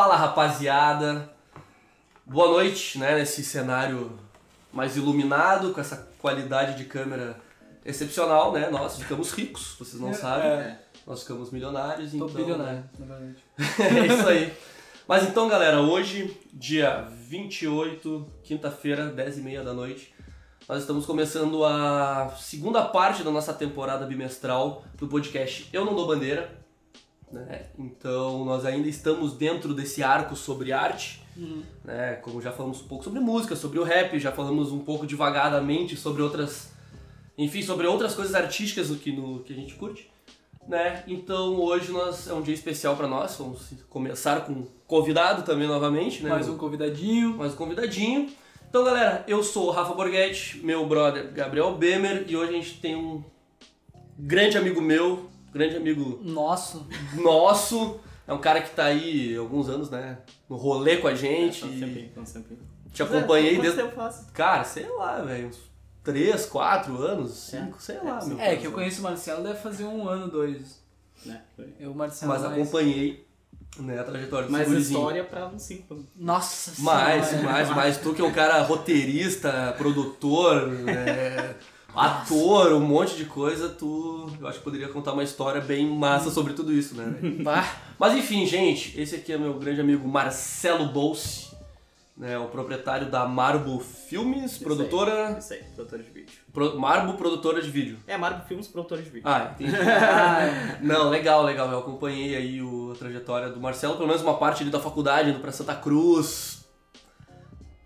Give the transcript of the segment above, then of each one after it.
Fala rapaziada, boa noite, né? Nesse cenário mais iluminado, com essa qualidade de câmera excepcional, né? Nós ficamos ricos, vocês não sabem. É. Nós ficamos milionários, Tô então. bilionário, na verdade. é isso aí. Mas então, galera, hoje, dia 28, quinta-feira, 10h30 da noite, nós estamos começando a segunda parte da nossa temporada bimestral do podcast Eu Não Dou Bandeira. Né? Então, nós ainda estamos dentro desse arco sobre arte. Né? Como já falamos um pouco sobre música, sobre o rap, já falamos um pouco devagadamente sobre outras. Enfim, sobre outras coisas artísticas do que, no, que a gente curte. Né? Então hoje nós, é um dia especial para nós. Vamos começar com um convidado também novamente, né? Mais um convidadinho. mais um convidadinho. Então, galera, eu sou o Rafa Borghetti, meu brother Gabriel Bemer, e hoje a gente tem um grande amigo meu, grande amigo Nossa. nosso. É um cara que tá aí há alguns anos, né? No rolê com a gente. E sempre, sempre. te acompanhei Quanto desde. Cara, sei lá, velho. Uns 3, 4 anos, 5, sei lá, meu. É, que eu conheço o Marcelo deve fazer um ano, dois. Né? Eu, Marcelo. Mas mais- acompanhei né, a trajetória do Mais gurizinho. história pra uns 5 Nossa Mais, senhora. mais, mais. Tu que é um cara roteirista, produtor, é, ator, um monte de coisa, tu eu acho que poderia contar uma história bem massa sobre tudo isso, né? Mas enfim, gente, esse aqui é meu grande amigo Marcelo Bolse, né, o proprietário da Marbo Filmes, produtora. Isso aí, produtor de vídeo. Pro, Marbo, produtora de vídeo. É, Marco Filmes, produtor de vídeo. Ah, entendi. ah, Não, legal, legal. Eu acompanhei aí o, a trajetória do Marcelo, pelo menos uma parte ali da faculdade, indo pra Santa Cruz.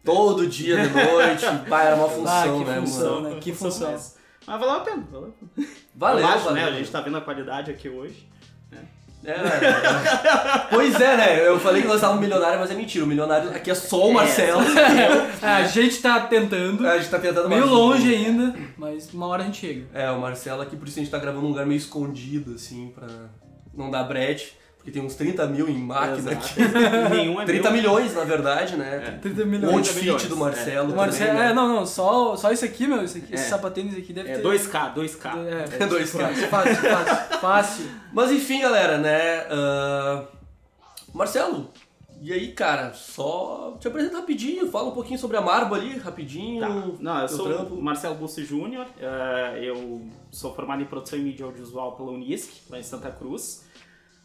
Todo dia de noite. Pá, era uma função, que né, função, mano? né? Que função. Mas, mas valeu a pena. Valeu. Valeu, Eu acho, valeu. né? A gente tá vendo a qualidade aqui hoje. É, é, é. Pois é, né? Eu falei que nós estávamos milionários, mas é mentira. O milionário aqui é só o Marcelo. É, a gente tá tentando. A gente tá tentando Meio longe ainda, mas uma hora a gente chega. É, o Marcelo aqui, por isso a gente tá gravando num lugar meio escondido, assim, pra não dar brete. Porque tem uns 30 mil em máquina Exato. aqui. Nenhum é 30 meu. milhões, na verdade, né? 30 Um milhões. monte de 30 fit milhões, do Marcelo. O Marcelo, também, né? é, não, não, só, só isso aqui, meu, isso aqui, esse É. sapatênis aqui deve É, ter. 2K, 2K. É, Dois caras. fácil, fácil, fácil. Mas enfim, galera, né? ah, Marcelo, e aí, cara, só te apresenta rapidinho, fala um pouquinho sobre a Marbo ali, rapidinho. Tá. Não, eu sou trampo. o Marcelo Bussi Júnior, eh, eu sou formado em produção e mídia audiovisual pela Unisc, lá em Santa Cruz.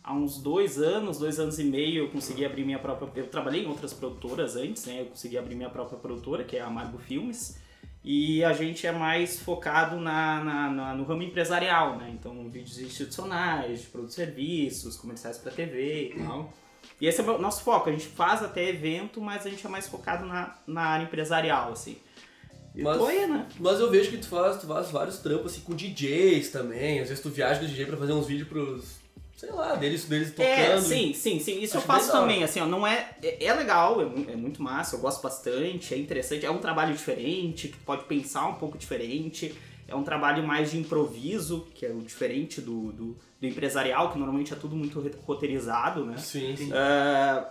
Há uns dois anos, dois anos e meio, eu consegui abrir minha própria... Eu trabalhei em outras produtoras antes, né? Eu consegui abrir minha própria produtora, que é a Amargo Filmes. E a gente é mais focado na, na- na- no ramo empresarial, né? Então, vídeos institucionais, de produtos e serviços, comerciais para TV e tal. E esse é o nosso foco. A gente faz até evento, mas a gente é mais focado na, na área empresarial, assim. E Mas- aí, né? Mas eu vejo que tu faz, tu faz vários trampos assim com DJs também. Às vezes tu viaja com DJ pra fazer uns vídeos pros. Sei lá, deles, deles tocando. É, sim, sim, sim. Isso Acho eu faço também, assim, ó, não é... É, é legal, é, é muito massa, eu gosto bastante, é interessante, é um trabalho diferente, que pode pensar um pouco diferente, é um trabalho mais de improviso, que é o diferente do, do, do empresarial, que normalmente é tudo muito roteirizado, né? Sim, sim. É,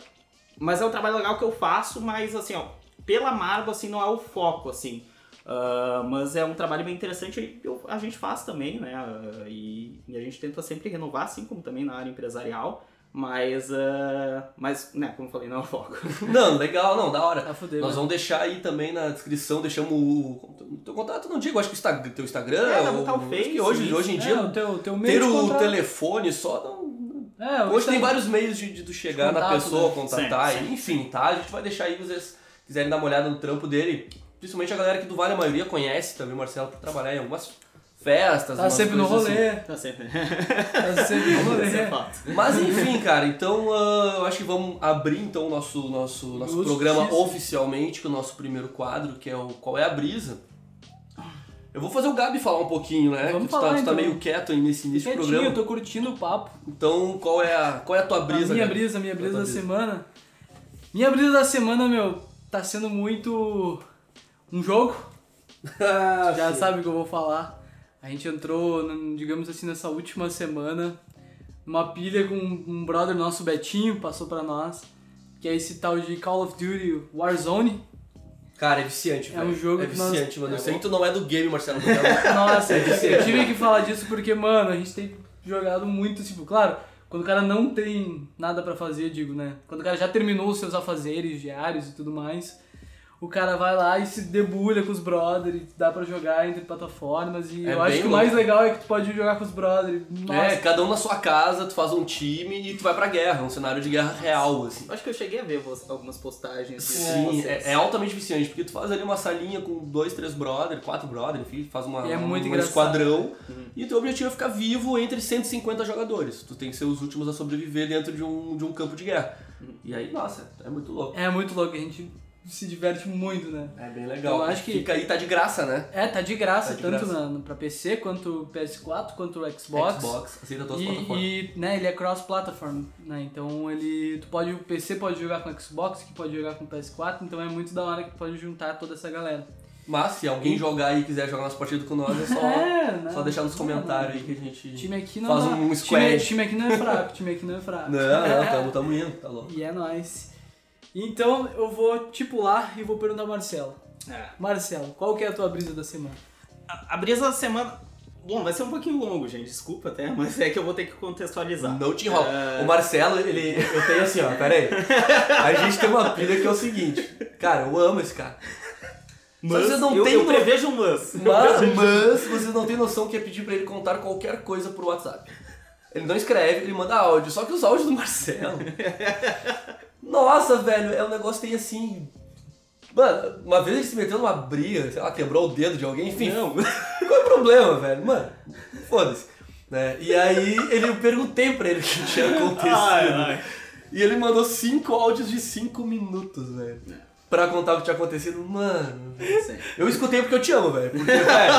mas é um trabalho legal que eu faço, mas assim, ó, pela Marvel, assim, não é o foco, assim. Ah, mas é um trabalho bem interessante e eu- a gente faz também, né? Ah, e, e a gente tenta sempre renovar, assim como também na área empresarial. Mas, ah, mas né, como eu falei, não é o foco. Não, legal, não, da hora. Tá fuder, Nós né? vamos deixar aí também na descrição, deixamos o. Teu contato, não digo, acho que o Instagram, teu Instagram. É, botar o acho Face, que hoje, isso. hoje em É, dia, o teu, teu meio ter o contrato. telefone só não. É, o Hoje tem vários meios de, de tu chegar na Contato, pessoa, né? contatar, Sim, e- enfim, tá? A gente vai deixar aí, se vocês quiserem dar uma olhada no trampo dele. Principalmente a galera que do Vale, a maioria conhece também o Marcelo por trabalhar em algumas festas. Tá umas sempre no coisas assim. rolê. Tá sempre. Tá sempre no rolê. É fato. Mas enfim, cara, então ah, eu acho que vamos abrir então o nosso, nosso, nosso Justiça. programa oficialmente com o nosso primeiro quadro, que é o Qual é a Brisa? Eu vou fazer o Gabi falar um pouquinho, né? Vamos que tu, tá, falar, tu tá então. meio quieto aí nesse início do Quietinho, eu programa. tô curtindo o papo. Então, qual é a, qual é a tua brisa? a minha Gabi? brisa, minha Qual é a brisa da semana. Minha brisa da semana, meu, tá sendo muito um jogo. Ah, Já sim. sabe o que eu vou falar. A gente entrou, digamos assim, nessa última semana, numa pilha com um brother nosso, Betinho, passou pra nós, que é esse tal de Call of Duty Warzone. Cara, é viciante, É velho. um jogo É que nós- viciante, mano. Eu É sei que tu não é do game, Marcelo. é Nossa, É viciante. eu tive que falar disso porque, mano, a gente tem jogado muito, tipo, claro, quando o cara não tem nada pra fazer, digo, né? Quando o cara já terminou os seus afazeres diários e tudo mais, o cara vai lá e se debulha com os brothers, dá pra jogar entre plataformas e É eu acho que o mais louco. legal é que tu pode jogar com os brothers. Nossa, É, cada um na sua casa, tu faz um time e tu vai pra guerra, um cenário de guerra real, assim. Acho que eu cheguei a ver algumas postagens. Sim, é, é altamente viciante, porque tu faz ali uma salinha com dois, três brother, quatro brother, enfim, faz uma, E é muito um engraçado. esquadrão e o teu objetivo é ficar vivo entre 150 jogadores. Tu tem que ser os últimos a sobreviver dentro de um, de um campo de guerra. E aí, nossa, é muito louco. É muito louco, a gente se diverte muito, né? É bem legal. Eu acho que- Fica aí, tá de graça, né? É, tá de graça, Tá de tanto graça. Na, pra PC quanto PS4, quanto Xbox. Xbox, aceita todas as plataformas. E, e né, ele é cross-platform, né? Então ele. Tu pode. O PC pode jogar com Xbox, que pode jogar com PS4, então é muito da hora que tu pode juntar toda essa galera. Mas se alguém jogar aí e quiser jogar nossa partida com nós, é só, É, né? só deixar nos comentários aí que a gente time aqui não faz dá- um time, squad. time aqui não é fraco, time aqui não é fraco. Não, não, tamo, tamo indo, tá louco. E é nóis. Então eu vou te pular e vou perguntar ao Marcelo. É. Marcelo, qual que é a tua brisa da semana? A, a brisa da semana. Bom, vai ser um pouquinho longo, gente. Desculpa até, mas é que eu vou ter que contextualizar. Não te enrola. É. O Marcelo, ele. Eu tenho assim, ó, pera aí. A gente tem uma pilha que é o seguinte. Cara, eu amo esse cara. Mas vocês não eu, têm eu no- prevejo um mas. Mas, mas vocês não têm noção que é pedir pra ele contar qualquer coisa por WhatsApp. Ele não escreve, ele manda áudio. Só que os áudios do Marcelo. Nossa, velho, é um negócio que tem assim. Mano, uma vez ele se meteu numa briga, sei lá, quebrou o dedo de alguém, enfim. Não. Qual é o problema, velho? Mano, foda-se. Né? E aí ele, eu perguntei pra ele o que tinha acontecido. Ai, ai. E ele mandou cinco áudios de cinco minutos, velho. Pra contar o que tinha acontecido. Mano, Sim. eu escutei porque eu te amo, velho. Porque, velho.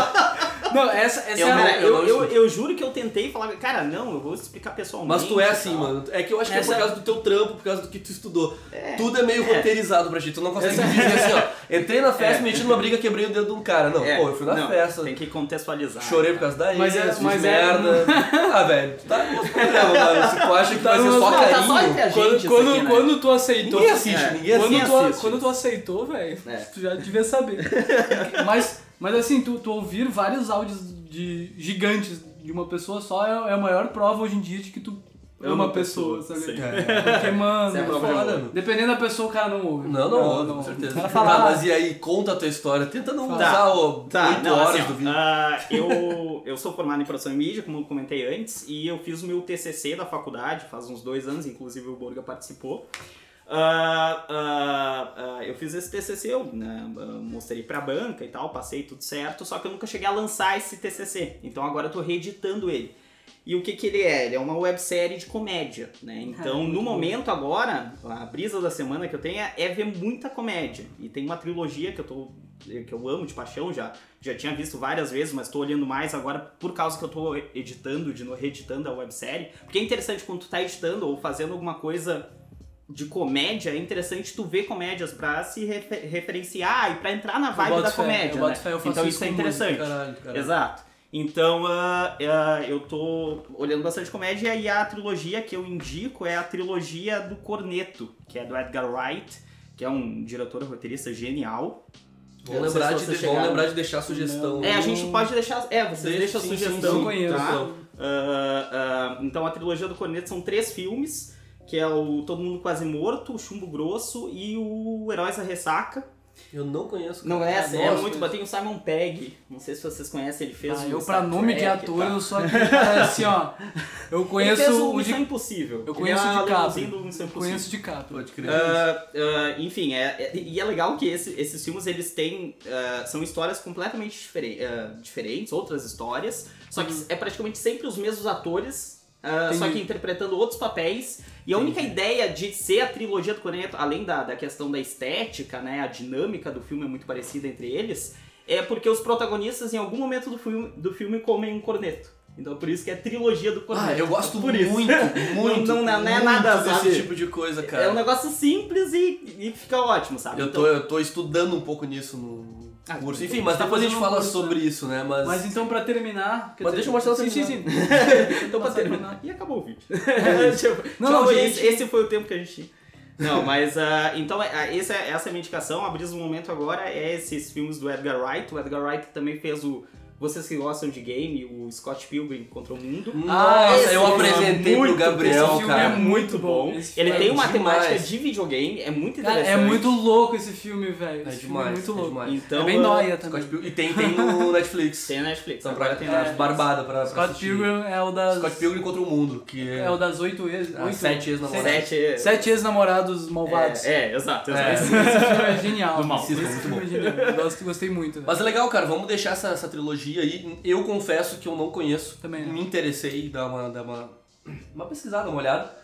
Não, essa, essa Eu, é a. cara, eu eu, não eu, juro que eu tentei falar, cara, não, eu vou explicar pessoalmente. Mas tu é assim, tal. mano. É que eu acho que é Essa- por causa do teu trampo, por causa do que tu estudou. É. Tudo é meio É. roteirizado pra ti. Tu não consegue Essa- dizer assim, ó. Entrei na festa, É. meti numa briga, quebrei o dedo de um cara. Não, É, pô, eu fui na não, festa. Tem que contextualizar. Chorei por causa da Mas é- fiz mas é- merda. ah, velho, tu tá com os problemas, mano. Se tu acha que Tá vai ser só não, tá carinho. só a gente Quando, quando, aqui, né? quando tu aceitou. Ninguém assiste, É. ninguém assiste. quando tu aceitou, velho, É. tu já devia saber. mas, mas assim, tu, tu ouvir vários áudios de gigantes de uma pessoa só é, é a maior prova hoje em dia de que tu ama Ama a pessoa, pessoa, sabe? sim. É. Porque, mano, é é foda. Dependendo da pessoa, o cara não ouve. Não, não, ouve, com certeza. Tá, mas e aí, conta a tua história. Tenta não Tá. usar o Tá, 8 não, horas assim, do vídeo. ah, eu, eu sou formado em produção e mídia, como eu comentei antes, e eu fiz o meu TCC da faculdade, faz uns dois anos, inclusive o Borga participou. Ah, ah, eu fiz esse TCC, eu né, mostrei pra banca e tal, passei tudo certo, só que eu nunca cheguei a lançar esse TCC, então agora eu tô reeditando ele. E o que que ele é? Ele é uma websérie de comédia, né? Então, no bom. momento agora, a brisa da semana que eu tenho é, é ver muita comédia. E tem uma trilogia que eu tô que eu amo de paixão já, já tinha visto várias vezes, mas tô olhando mais agora por causa que eu tô editando, de novo, reeditando a websérie. Porque é interessante quando tu tá editando ou fazendo alguma coisa de comédia, é interessante tu ver comédias pra se refer- referenciar e pra entrar na vibe da fé, comédia, né? fé, eu faço então isso isso é interessante. Caralho, caralho. Exato. Então, ah, ah, eu tô olhando bastante comédia e a trilogia que eu indico é a trilogia do Corneto, que é do Edgar Wright, que é um diretor roteirista genial. Não sei lembrar, se de, chegaram. lembrar de deixar a sugestão. É, a gente pode deixar. É, vocês Deixa- deixam a sim, sim, sugestão. sim, conheço. tá? Ah, então a trilogia do Corneto são três filmes, que é o Todo Mundo Quase Morto, o Chumbo Grosso e o Heróis da Ressaca. Eu não conheço. Não cara. é, Ah, é muito bom. Tem o Simon Pegg, não sei se vocês conhecem, ele fez Ah, o eu, Star pra nome de Trek e ator, tal. eu sou aquele cara assim, ó. Eu conheço ele fez o o Missão de. Impossível. Eu Ele conheço é de capa. do Missão Impossível. Conheço de capa. Pode crer. Ah, ah, enfim, é, é- e é legal que esse- esses filmes eles têm ah, são histórias completamente diferen- diferentes, outras histórias, só que é praticamente sempre os mesmos atores, só que interpretando outros papéis. E a única ideia de ser a trilogia do Corneto, além da, da questão da estética, né, a dinâmica do filme é muito parecida entre eles, é porque os protagonistas em algum momento do filme, do filme comem um corneto. Então por isso que é trilogia do corneto. Ah, eu gosto por isso. muito, muito, Não- não- não é muito nada, desse sabe? tipo de coisa, cara. É um negócio simples e, e fica ótimo, sabe? Eu Então- tô, eu tô estudando um pouco nisso no Ah, curso. tu- Enfim, mas tá depois a gente fala curso, sobre isso, né? Mas, Mas então, pra terminar. quer Mas dizer, deixa o Marcelo Sim, sim, sim. Então, pra terminar. E acabou o vídeo. tipo, Não, tchau, não, esse, gente. esse foi o tempo que a gente tinha. Não, mas ah, então é- ah, esse é- essa é a minha indicação. A brisa do momento agora é esses filmes do Edgar Wright. O Edgar Wright também fez o vocês que gostam de game, o Scott Pilgrim contra o Mundo. Nossa, esse eu é apresentei pro muito Gabriel, esse filme cara. é muito bom. Ele Esse filme tem é uma demais. temática de videogame, é muito Cara, interessante. é muito louco esse filme, velho. É filme demais, é muito é louco. demais. Então, é bem nóia também. Scott Pilgrim. E tem, tem no Netflix. Tem na Netflix. São agora pra, tem na pra barbada pra, pra Scott assistir. Pilgrim é o das... Scott Pilgrim contra o mundo, que é... É o das oito ex... Ah, oito- sete ex-namorados. Sete. Sete ex-namorados malvados. É, é, exato, É. exato. Esse filme é genial. Do mal. Esse é filme muito é genial. Gostei muito. Mas é legal, cara, vamos deixar essa, essa aí. Eu confesso que eu não conheço. Também não. Me interessei em dar uma, dar uma, uma pesquisada, uma olhada.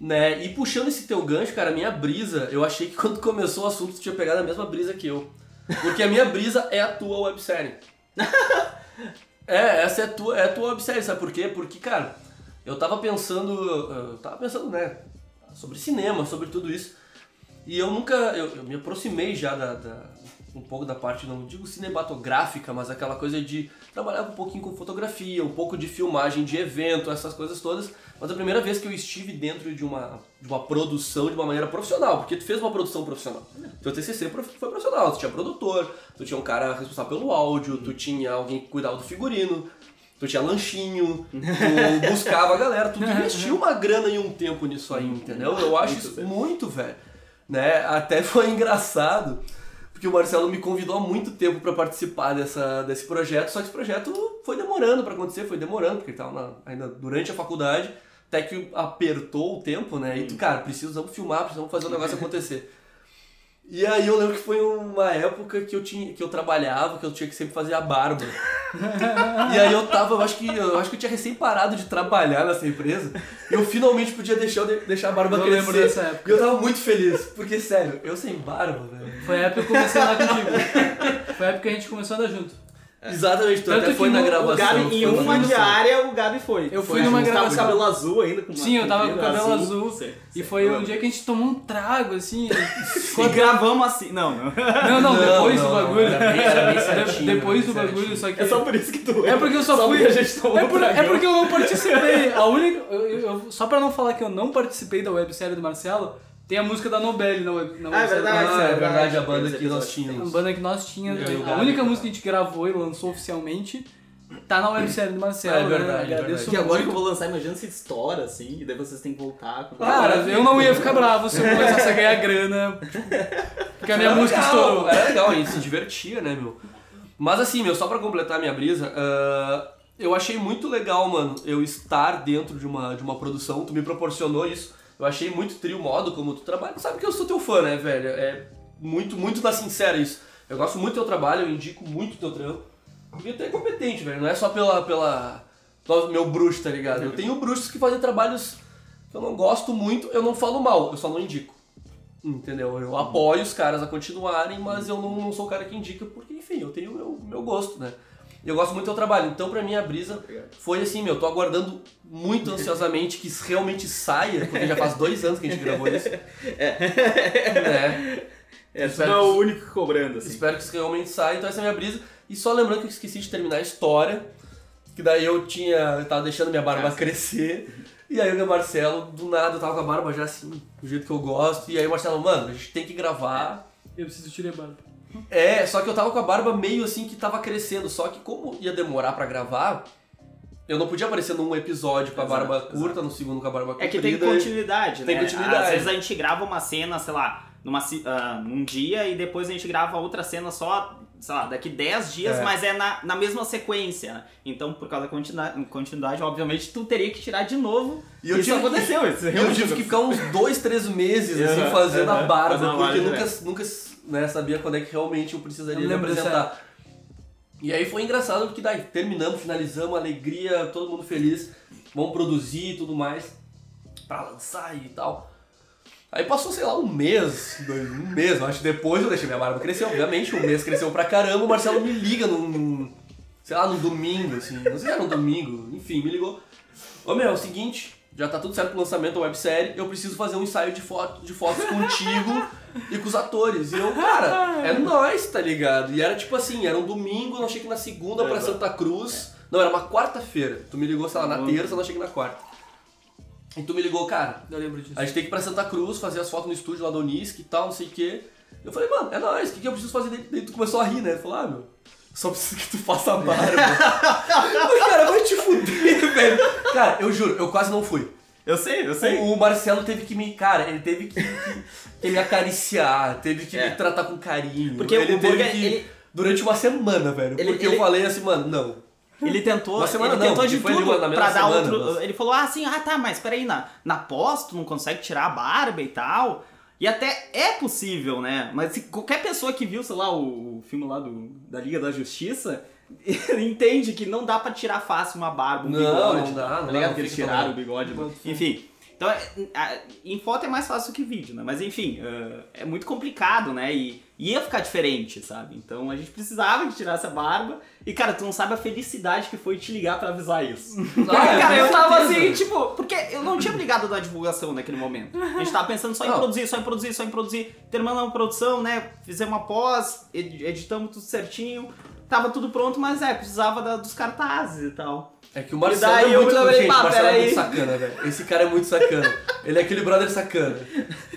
Né? E puxando esse teu gancho, cara, a minha brisa, eu achei que quando começou o assunto tu tinha pegado a mesma brisa que eu. Porque a minha brisa é a tua websérie. é, essa é a tua, é a tua websérie, sabe por quê? Porque, cara, eu tava pensando. Eu tava pensando, né? Sobre cinema, sobre tudo isso. E eu nunca. Eu, eu me aproximei já da, da- um pouco da parte, não digo cinematográfica, mas aquela coisa de trabalhar um pouquinho com fotografia, um pouco de filmagem de evento, essas coisas todas. Mas a primeira vez que eu estive dentro de uma, de uma produção de uma maneira profissional, porque tu fez uma produção profissional. Teu TCC foi profissional, tu tinha produtor, tu tinha um cara responsável pelo áudio, tu tinha alguém que cuidava do figurino, tu tinha lanchinho, tu buscava a galera, tu investiu uma grana e um tempo nisso aí, entendeu? Eu acho Muito isso muito, velho. Né? Até foi engraçado, porque o Marcelo me convidou há muito tempo pra participar dessa, desse projeto, só que esse projeto foi demorando pra acontecer, foi demorando, porque ele tava na- ainda durante a faculdade, até que apertou o tempo, né? E tu, cara, precisamos filmar, precisamos fazer o negócio acontecer. E aí eu lembro que foi uma época que eu tinha que eu trabalhava, que eu tinha que sempre fazer a barba. e aí eu tava, eu acho que eu acho que eu tinha recém parado de trabalhar nessa empresa. E eu finalmente podia deixar, deixar a barba Eu crescer. lembro dessa época. E eu tava muito feliz, porque sério, eu sem barba, velho. Foi a época que eu comecei lá contigo. Foi a época que a gente começou a andar junto. Exatamente, tu Tanto até foi na gravação. Gabi, em uma gravação. diária, o Gabi foi. Eu fui Foi, numa a gente Tava com gravação. cabelo azul ainda. Com Sim, eu tava com o comprido, cabelo azul. Sei, E foi Eu um dia que a gente tomou um trago, assim. E gravamos assim. Não, não. Não, não, Não, depois não, do não, bagulho. era bem- era bem De- certinho, depois do bagulho, só que. É só por isso que tu É porque eu só, fui. porque a gente tomou é, um por- é porque eu não participei. A única. eu- eu- eu- só pra não falar que eu não participei da websérie do Marcelo, tem a música da Nobel na, Ah, é verdade, Ah, Marcelo. é verdade, a banda que nós episódio. A tínhamos. banda que nós tínhamos. A única música que a gente gravou e lançou oficialmente tá na websérie do Marcelo. É verdade, né? é Agradeço verdade. Que agora que eu vou lançar, imagina se estoura assim, e daí vocês têm que voltar. Com... Cara, eu não ia ficar bravo se eu começasse a ganhar grana. Porque a minha Era música legal, estourou. Era legal, a gente se divertia, né, meu? Mas assim, meu, só pra completar a minha brisa, ah, eu achei muito legal, mano, eu estar dentro de uma, de uma produção, tu me proporcionou isso. Eu achei muito trio modo como tu trabalha. Sabe que eu sou teu fã, né, velho? É muito, muito na sincera isso. Eu gosto muito do teu trabalho, eu indico muito o teu trampo. Porque tu é competente, velho. Não é só pela. pela meu bruxo, tá ligado? Eu tenho bruxos que fazem trabalhos que eu não gosto muito, eu não falo mal, eu só não indico. Entendeu? Eu apoio os caras a continuarem, mas eu não, não sou o cara que indica, porque, enfim, eu tenho o meu, meu gosto, né? Eu gosto muito do teu trabalho. Então, pra mim, a brisa foi assim, meu, tô aguardando muito ansiosamente que isso realmente saia, porque já faz dois anos que a gente gravou isso. É. É, tu Espero não é que- o único cobrando, assim. Espero que isso realmente saia, então essa é a minha brisa. E só lembrando que eu esqueci de terminar a história, que daí eu tinha. Eu tava deixando minha barba Ah, crescer. E aí o meu Marcelo, do nada, eu tava com a barba já assim, do jeito que eu gosto. E aí o Marcelo, mano, a gente tem que gravar. Eu preciso tirar a barba. É, só que eu tava com a barba meio assim que tava crescendo. Só que como ia demorar pra gravar, eu não podia aparecer num episódio com a Exato, barba curta, no segundo com a barba É comprida. que tem continuidade, Tem né? continuidade. Às vezes a gente grava uma cena, sei lá, numa, ah, num dia e depois a gente grava outra cena só, sei lá, daqui 10 dias, É. mas é na, na mesma sequência, né? Então, por causa da continuidade, continuidade, obviamente, tu teria que tirar de novo. E eu isso tive que- aconteceu, isso eu tive que aconteceu. ficar uns dois, três meses assim, fazendo a barba, porque nunca, né? nunca né, sabia quando é que realmente eu precisaria Eu me apresentar. E aí foi engraçado porque daí terminamos, finalizamos, alegria, todo mundo feliz, vamos produzir e tudo mais pra lançar e tal. Aí passou, sei lá, um mês, dois, um mês, eu acho que depois eu deixei minha barba crescer, obviamente, um mês cresceu pra caramba, o Marcelo me liga num, num sei lá, num domingo, assim, não sei se era um domingo, enfim, me ligou. Ô meu, é o seguinte, já tá tudo certo pro lançamento da websérie, eu preciso fazer um ensaio de, foto, de fotos contigo e com os atores. E eu, cara, é nóis, tá ligado? E era tipo assim, era um domingo, eu não cheguei na segunda pra Exato. Santa Cruz. Não, era uma quarta-feira. Tu me ligou, sei lá, na Uhum. terça, eu não cheguei na quarta. E tu me ligou, cara, Eu lembro disso. a gente tem que ir pra Santa Cruz, fazer as fotos no estúdio lá do Unisc e tal, não sei o quê. Eu falei, mano, é nóis, o que, que eu preciso fazer? Daí, tu começou a rir, né? Falou, ah, meu, só preciso que tu faça a barba. Mas, cara, vai te fuder, velho. Cara, eu juro, eu quase não fui. Eu sei, eu sei. O Marcelo teve que me. Cara, ele teve que, que- que me acariciar, teve que É. me tratar com carinho. Porque ele o teve Burger, que. ele- Durante uma semana, velho. Ele- porque ele- eu falei assim, mano, não. Ele tentou, Uma semana ele não, tentou de tudo uma- pra dar semana, outro. mas- Ele falou assim: ah tá, mas peraí, na, na pós tu não consegue tirar a barba e tal. E até é possível, né? Mas se qualquer pessoa que viu, sei lá, o, filme lá do, da Liga da Justiça. entende que não dá pra tirar fácil uma barba, um Não, bigode. não dá, não tá dá, ligado? não eles tiraram o bigode. Enfim. Então, é, a- em foto é mais fácil que vídeo, né? Mas enfim, é, é muito complicado, né? E ia ficar diferente, sabe? Então a gente precisava que tirasse a barba. E, cara, tu não sabe a felicidade que foi te ligar pra avisar isso. Ah, cara, eu tava assim, tipo, porque eu não tinha me ligado da divulgação naquele momento. A gente tava pensando só em Não. produzir, só em produzir, só em produzir. Terminamos a produção, né? Fizemos uma pós, ed- editamos tudo certinho. Tava tudo pronto, mas é, precisava da- dos cartazes e tal. É que o Marcelo E daí é eu muito, falei, gente, pá, Marcelo é muito sacana, velho. Esse cara é muito sacana. Ele é aquele brother sacana.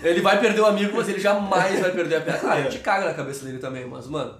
Ele vai perder o amigo, mas ele jamais vai perder a piada. Ah, a gente caga na cabeça dele também, mas, mano.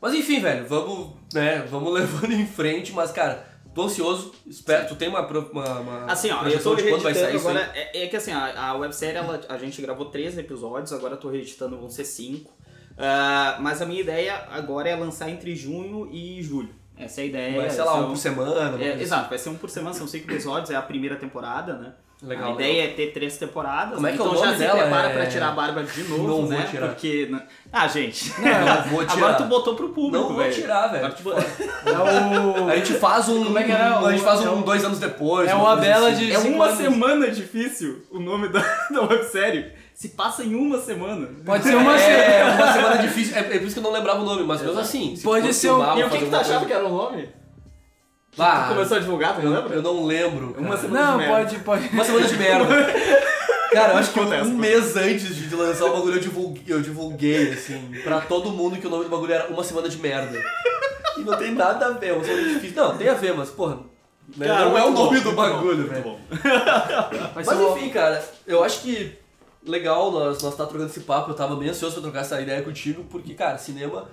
Mas enfim, velho, vamos, né, vamos levando em frente, mas, cara, tô ansioso. Espero, tu tem uma, uma, uma Assim, ó, eu projeção tô de quando vai sair reeditando isso agora. É, é que assim, a, a websérie ela, a gente gravou três episódios, agora eu tô reeditando, vão ser cinco. Ah, mas a minha ideia agora é lançar entre junho e julho. Essa é a ideia. Vai, sei lá, são- um por semana. É, exato, vai ser um por semana, são cinco episódios, é a primeira temporada, né? Legal, a ideia é ter três temporadas. Como é que é o então nome já se prepara É- pra tirar a barba de novo, Não vou né? tirar. Porque. né? Ah, gente. Não vou tirar. Agora tu botou pro público, Não vou velho. tirar, velho. Bo- É o. A gente faz um. Como é que era? A gente faz É um o- dois anos depois. é uma bela assim. de- É uma semana difícil o nome da, da websérie. Se passa em uma semana. Pode ser uma É, semana. uma semana difícil. É, é por isso que eu não lembrava o nome, mas mesmo assim. se Pode ser um- E o que, que tu achava coisa- que era o nome? Ah, Tu começou a divulgar, tu não eu, lembra? eu não lembro. Uma cara. semana Não, de merda. pode, pode. Uma semana de merda. Cara, eu acho que Acontece, um mês antes de lançar o bagulho eu divulguei, eu divulguei, assim, pra todo mundo que o nome do bagulho era Uma Semana de Merda. E não tem nada a ver, uma semana difícil. Não, tem a ver, mas, porra, Cara, não é o muito bom, nome do bagulho, velho. Mas o- enfim, cara, eu acho que legal nós, nós tá trocando esse papo. Eu tava bem ansioso pra trocar essa ideia contigo, porque, cara, cinema,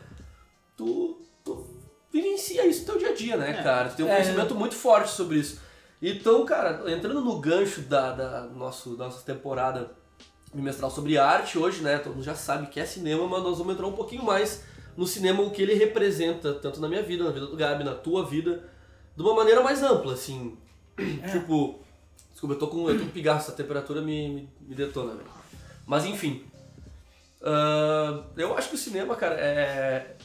tu, tu vivencia isso no teu dia a dia, né, É. cara? Tu tem um É. conhecimento muito forte sobre isso. Então, cara, entrando no gancho da, da nosso, da nossa temporada bimestral sobre arte hoje, né? Todo mundo já sabe que é cinema, mas nós vamos entrar um pouquinho mais no cinema, o que ele representa, tanto na minha vida, na vida do Gabi, na tua vida, de uma maneira mais ampla, assim. Tipo, desculpa, eu tô com, eu tô com pigaço, a temperatura me, me, me detona, velho. Mas enfim. Ah, eu acho que o cinema, cara, é.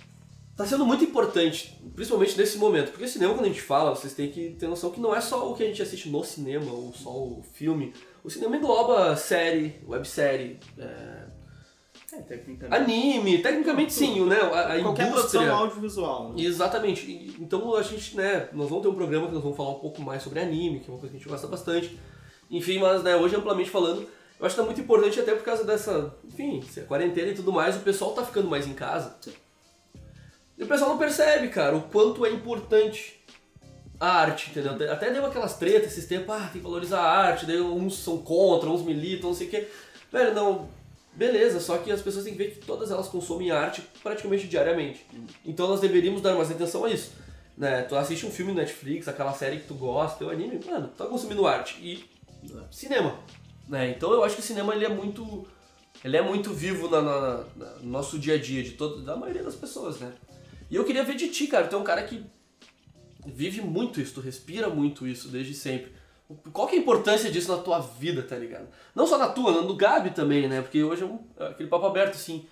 Tá sendo muito importante, principalmente nesse momento. Porque o cinema, quando a gente fala, vocês têm que ter noção que não é só o que a gente assiste no cinema, ou só o filme. O cinema engloba série, websérie, é, É, tecnicamente. anime, tecnicamente sim, né? A, a Qualquer indústria. produção audiovisual. né? Exatamente. Então a gente, né, nós vamos ter um programa que nós vamos falar um pouco mais sobre anime, que é uma coisa que a gente gosta bastante. Enfim, mas né, hoje amplamente falando, eu acho que tá muito importante até por causa dessa, enfim, a quarentena e tudo mais, o pessoal tá ficando mais em casa. E o pessoal não percebe, cara, o quanto é importante a arte, entendeu? Até deu aquelas tretas esses tempos, ah, tem que valorizar a arte, daí uns são contra, uns militam, não sei o quê. Velho, não, beleza, só que as pessoas têm que ver que todas elas consomem arte praticamente diariamente. Então nós deveríamos dar mais atenção a isso. Né? Tu assiste um filme no Netflix, aquela série que tu gosta, teu anime, mano, tu tá consumindo arte. E cinema. Né? Então eu acho que o cinema ele é muito. Ele é muito vivo na, na- na- no nosso dia a dia, de todo, da maioria das pessoas, né? E eu queria ver de ti, cara. Tu é um cara que vive muito isso, tu respira muito isso desde sempre. Qual que é a importância disso na tua vida, tá ligado? Não só na tua, no do Gabi também, né? Porque hoje é, um, é aquele papo aberto, assim.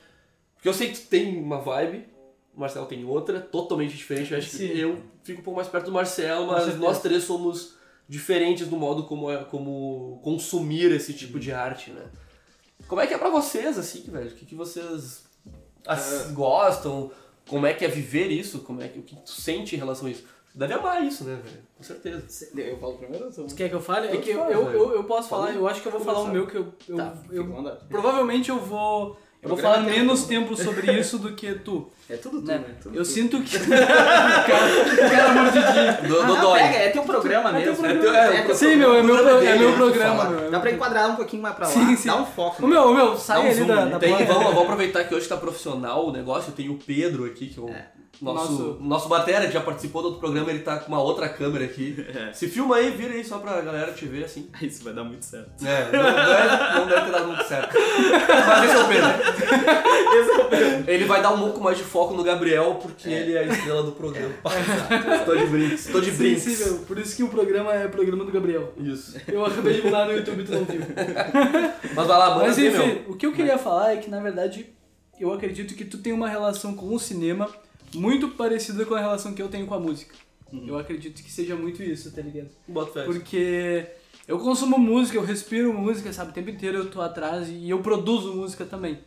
Porque eu sei que tu tem uma vibe, o Marcelo tem outra, totalmente diferente. Eu acho Sim. que eu fico um pouco mais perto do Marcelo, mas nós três somos diferentes no modo como, é, como consumir esse tipo de arte, né? Como é que é pra vocês, assim, velho? O que, que vocês as- gostam? Como é que é viver isso? Como é que, o que tu sente em relação a isso? Deve amar isso, né, velho? Com certeza. Eu falo primeiro ou Tu quer que eu fale? É que eu, eu, eu, eu posso falar, eu acho que eu vou falar o meu que eu. eu, Tá, eu- vontade. provavelmente eu vou. Eu vou falar é menos tempo. tempo sobre isso do que tu. É tudo tu, né? né? Tudo Eu tu. sinto que. cara, cara mordidinho. Do, Ah, do não, dói. pega, é teu programa É teu mesmo. programa. teu- é, teu Sim, meu, é meu, programa pro- é meu programa. meu, é Dá pra enquadrar um pouquinho mais pra lá. Sim, sim. Dá um foco. Ô meu, ô meu, sai Dá um ali zoom, da, né? da Tem, vamos, vamos aproveitar que hoje tá profissional o negócio. Tem o Pedro aqui, que é o Nosso, Nosso- nosso Batera que já participou do outro programa, ele tá com uma outra câmera aqui. É. Se filma aí, vira aí só pra galera te ver assim. Isso vai dar muito certo. É, não, não deve, não deve ter dado muito certo. Mas esse é o Pedro. Esse é o Pedro. Ele vai dar um pouco mais de foco no Gabriel, porque ele é a estrela do programa. Tô de brinks, tô de brinks. Sensível, por isso que o programa é o programa do Gabriel. Isso. Eu acabei de mudar no YouTube, tu não viu. Mas vai lá, manda Mas enfim, meu. o que eu queria falar é que, na verdade, eu acredito que tu tem uma relação com o cinema muito parecida com a relação que eu tenho com a música. Eu acredito que seja muito isso, tá ligado? Bota fé. Porque eu consumo música, eu respiro música, sabe? O tempo inteiro eu tô atrás e eu produzo música também.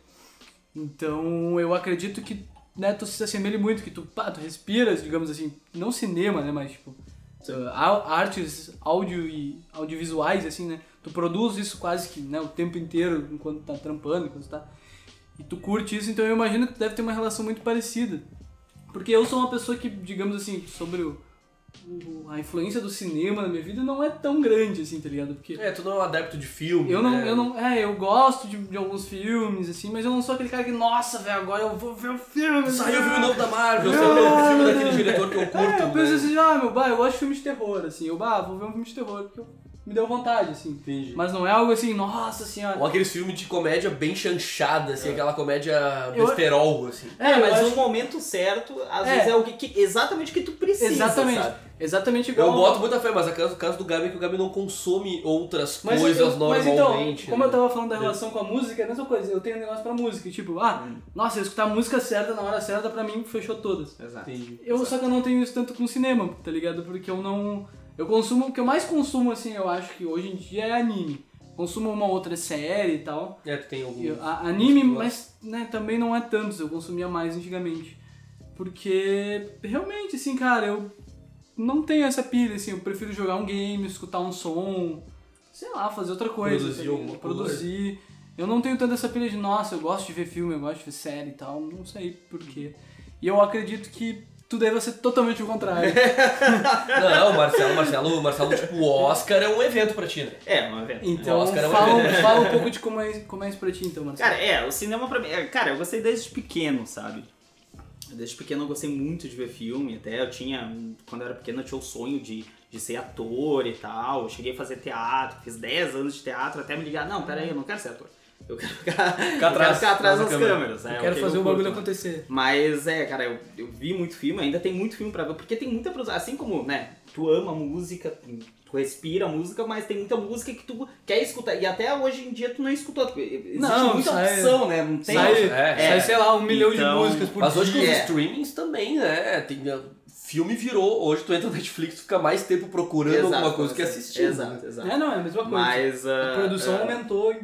Então eu acredito que né, tu se assemelhe muito, que tu, pá, tu respiras, digamos assim, não cinema, né? Mas tipo, uh, artes áudio e audiovisuais, assim, né? Tu produz isso quase que né, o tempo inteiro enquanto tá trampando, enquanto tá. E tu curte isso, então eu imagino que tu deve ter uma relação muito parecida. Porque eu sou uma pessoa que, digamos assim, sobre o, o- a influência do cinema na minha vida não é tão grande, assim, tá ligado? Porque É, tu não é um adepto de filme. eu não, né? eu não, é, eu gosto de, de alguns filmes, assim, mas eu não sou aquele cara que, nossa, velho, agora eu vou ver o filme. Saiu o filme novo da Marvel, É. saiu o filme daquele diretor que eu curto. É, eu penso né? assim, ah, meu, bah, eu gosto de filme de terror, assim, eu, bah, vou ver um filme de terror, porque eu- me deu vontade, assim. Entendi. Mas não é algo assim, nossa senhora. Ou aqueles filmes de comédia bem chanchada, assim, aquela comédia Eu- besterol, assim. É, eu mas acho- no momento certo, às É. vezes é o que, que- exatamente o que tu precisa. Exatamente, sabe? exatamente igual. Eu boto muita fé, mas o caso, o caso do Gabi é que o Gabi não consome outras Mas, coisas eu, mas então, normalmente. como né? eu tava falando da relação com a música, é a mesma coisa. Eu tenho um negócio pra música. Tipo, ah, nossa, eu escutar a música certa na hora certa, pra mim, fechou todas. Exato. Entendi. Eu, só que eu não tenho isso tanto com cinema, tá ligado? Porque eu não... Eu consumo... O que eu mais consumo, assim, eu acho que hoje em dia é anime. Consumo uma outra série e tal. É, tu tem algum. Eu- a- anime, mas né, também não é tantos. Eu consumia mais antigamente. Porque, realmente, assim, cara, eu não tenho essa pilha, assim. Eu prefiro jogar um game, escutar um som... Sei lá, fazer outra coisa. Produzir alguma coisa. Produzir. Eu não tenho tanto essa pilha de, nossa, eu gosto de ver filme, eu gosto de ver série e tal. Não sei porquê. E eu acredito que tu deve ser totalmente o contrário. Não, Marcelo, Marcelo, Marcelo, tipo, o Oscar é um evento pra ti, né? É, uma vez. Então, Oscar é um fala, evento. fala um pouco de como é, como é isso pra ti, então, Marcelo. Cara, é, o cinema pra mim. é, Cara, eu gostei desde pequeno, sabe? Desde pequeno eu gostei muito de ver filme, até eu tinha, quando eu era pequeno eu tinha o sonho de, de ser ator e tal, eu cheguei a fazer teatro, fiz 10 anos de teatro, até me ligar, não, peraí, eu não quero ser ator, eu quero ficar, eu quero atrás, ficar atrás da das câmera. câmeras. é, eu quero que fazer eu o bagulho acontecer. Mas é, cara, eu, eu vi muito filme, ainda tem muito filme pra ver, porque tem muita produção. Assim como, né, tu ama música, tu respira música, mas tem muita música que tu quer escutar. E até hoje em dia tu não escutou. Existe Não, muita sai- opção, né? Não tem. sai, é, sai, sei lá, um milhão de Então, músicas por Mas hoje com dia. os É. streamings também, né? Tem, filme virou. Hoje tu entra no Netflix e fica mais tempo procurando Exato, alguma coisa que exato, assistir. Exato, exato. É, não, é a mesma coisa. Mas. a ah, produção ah, aumentou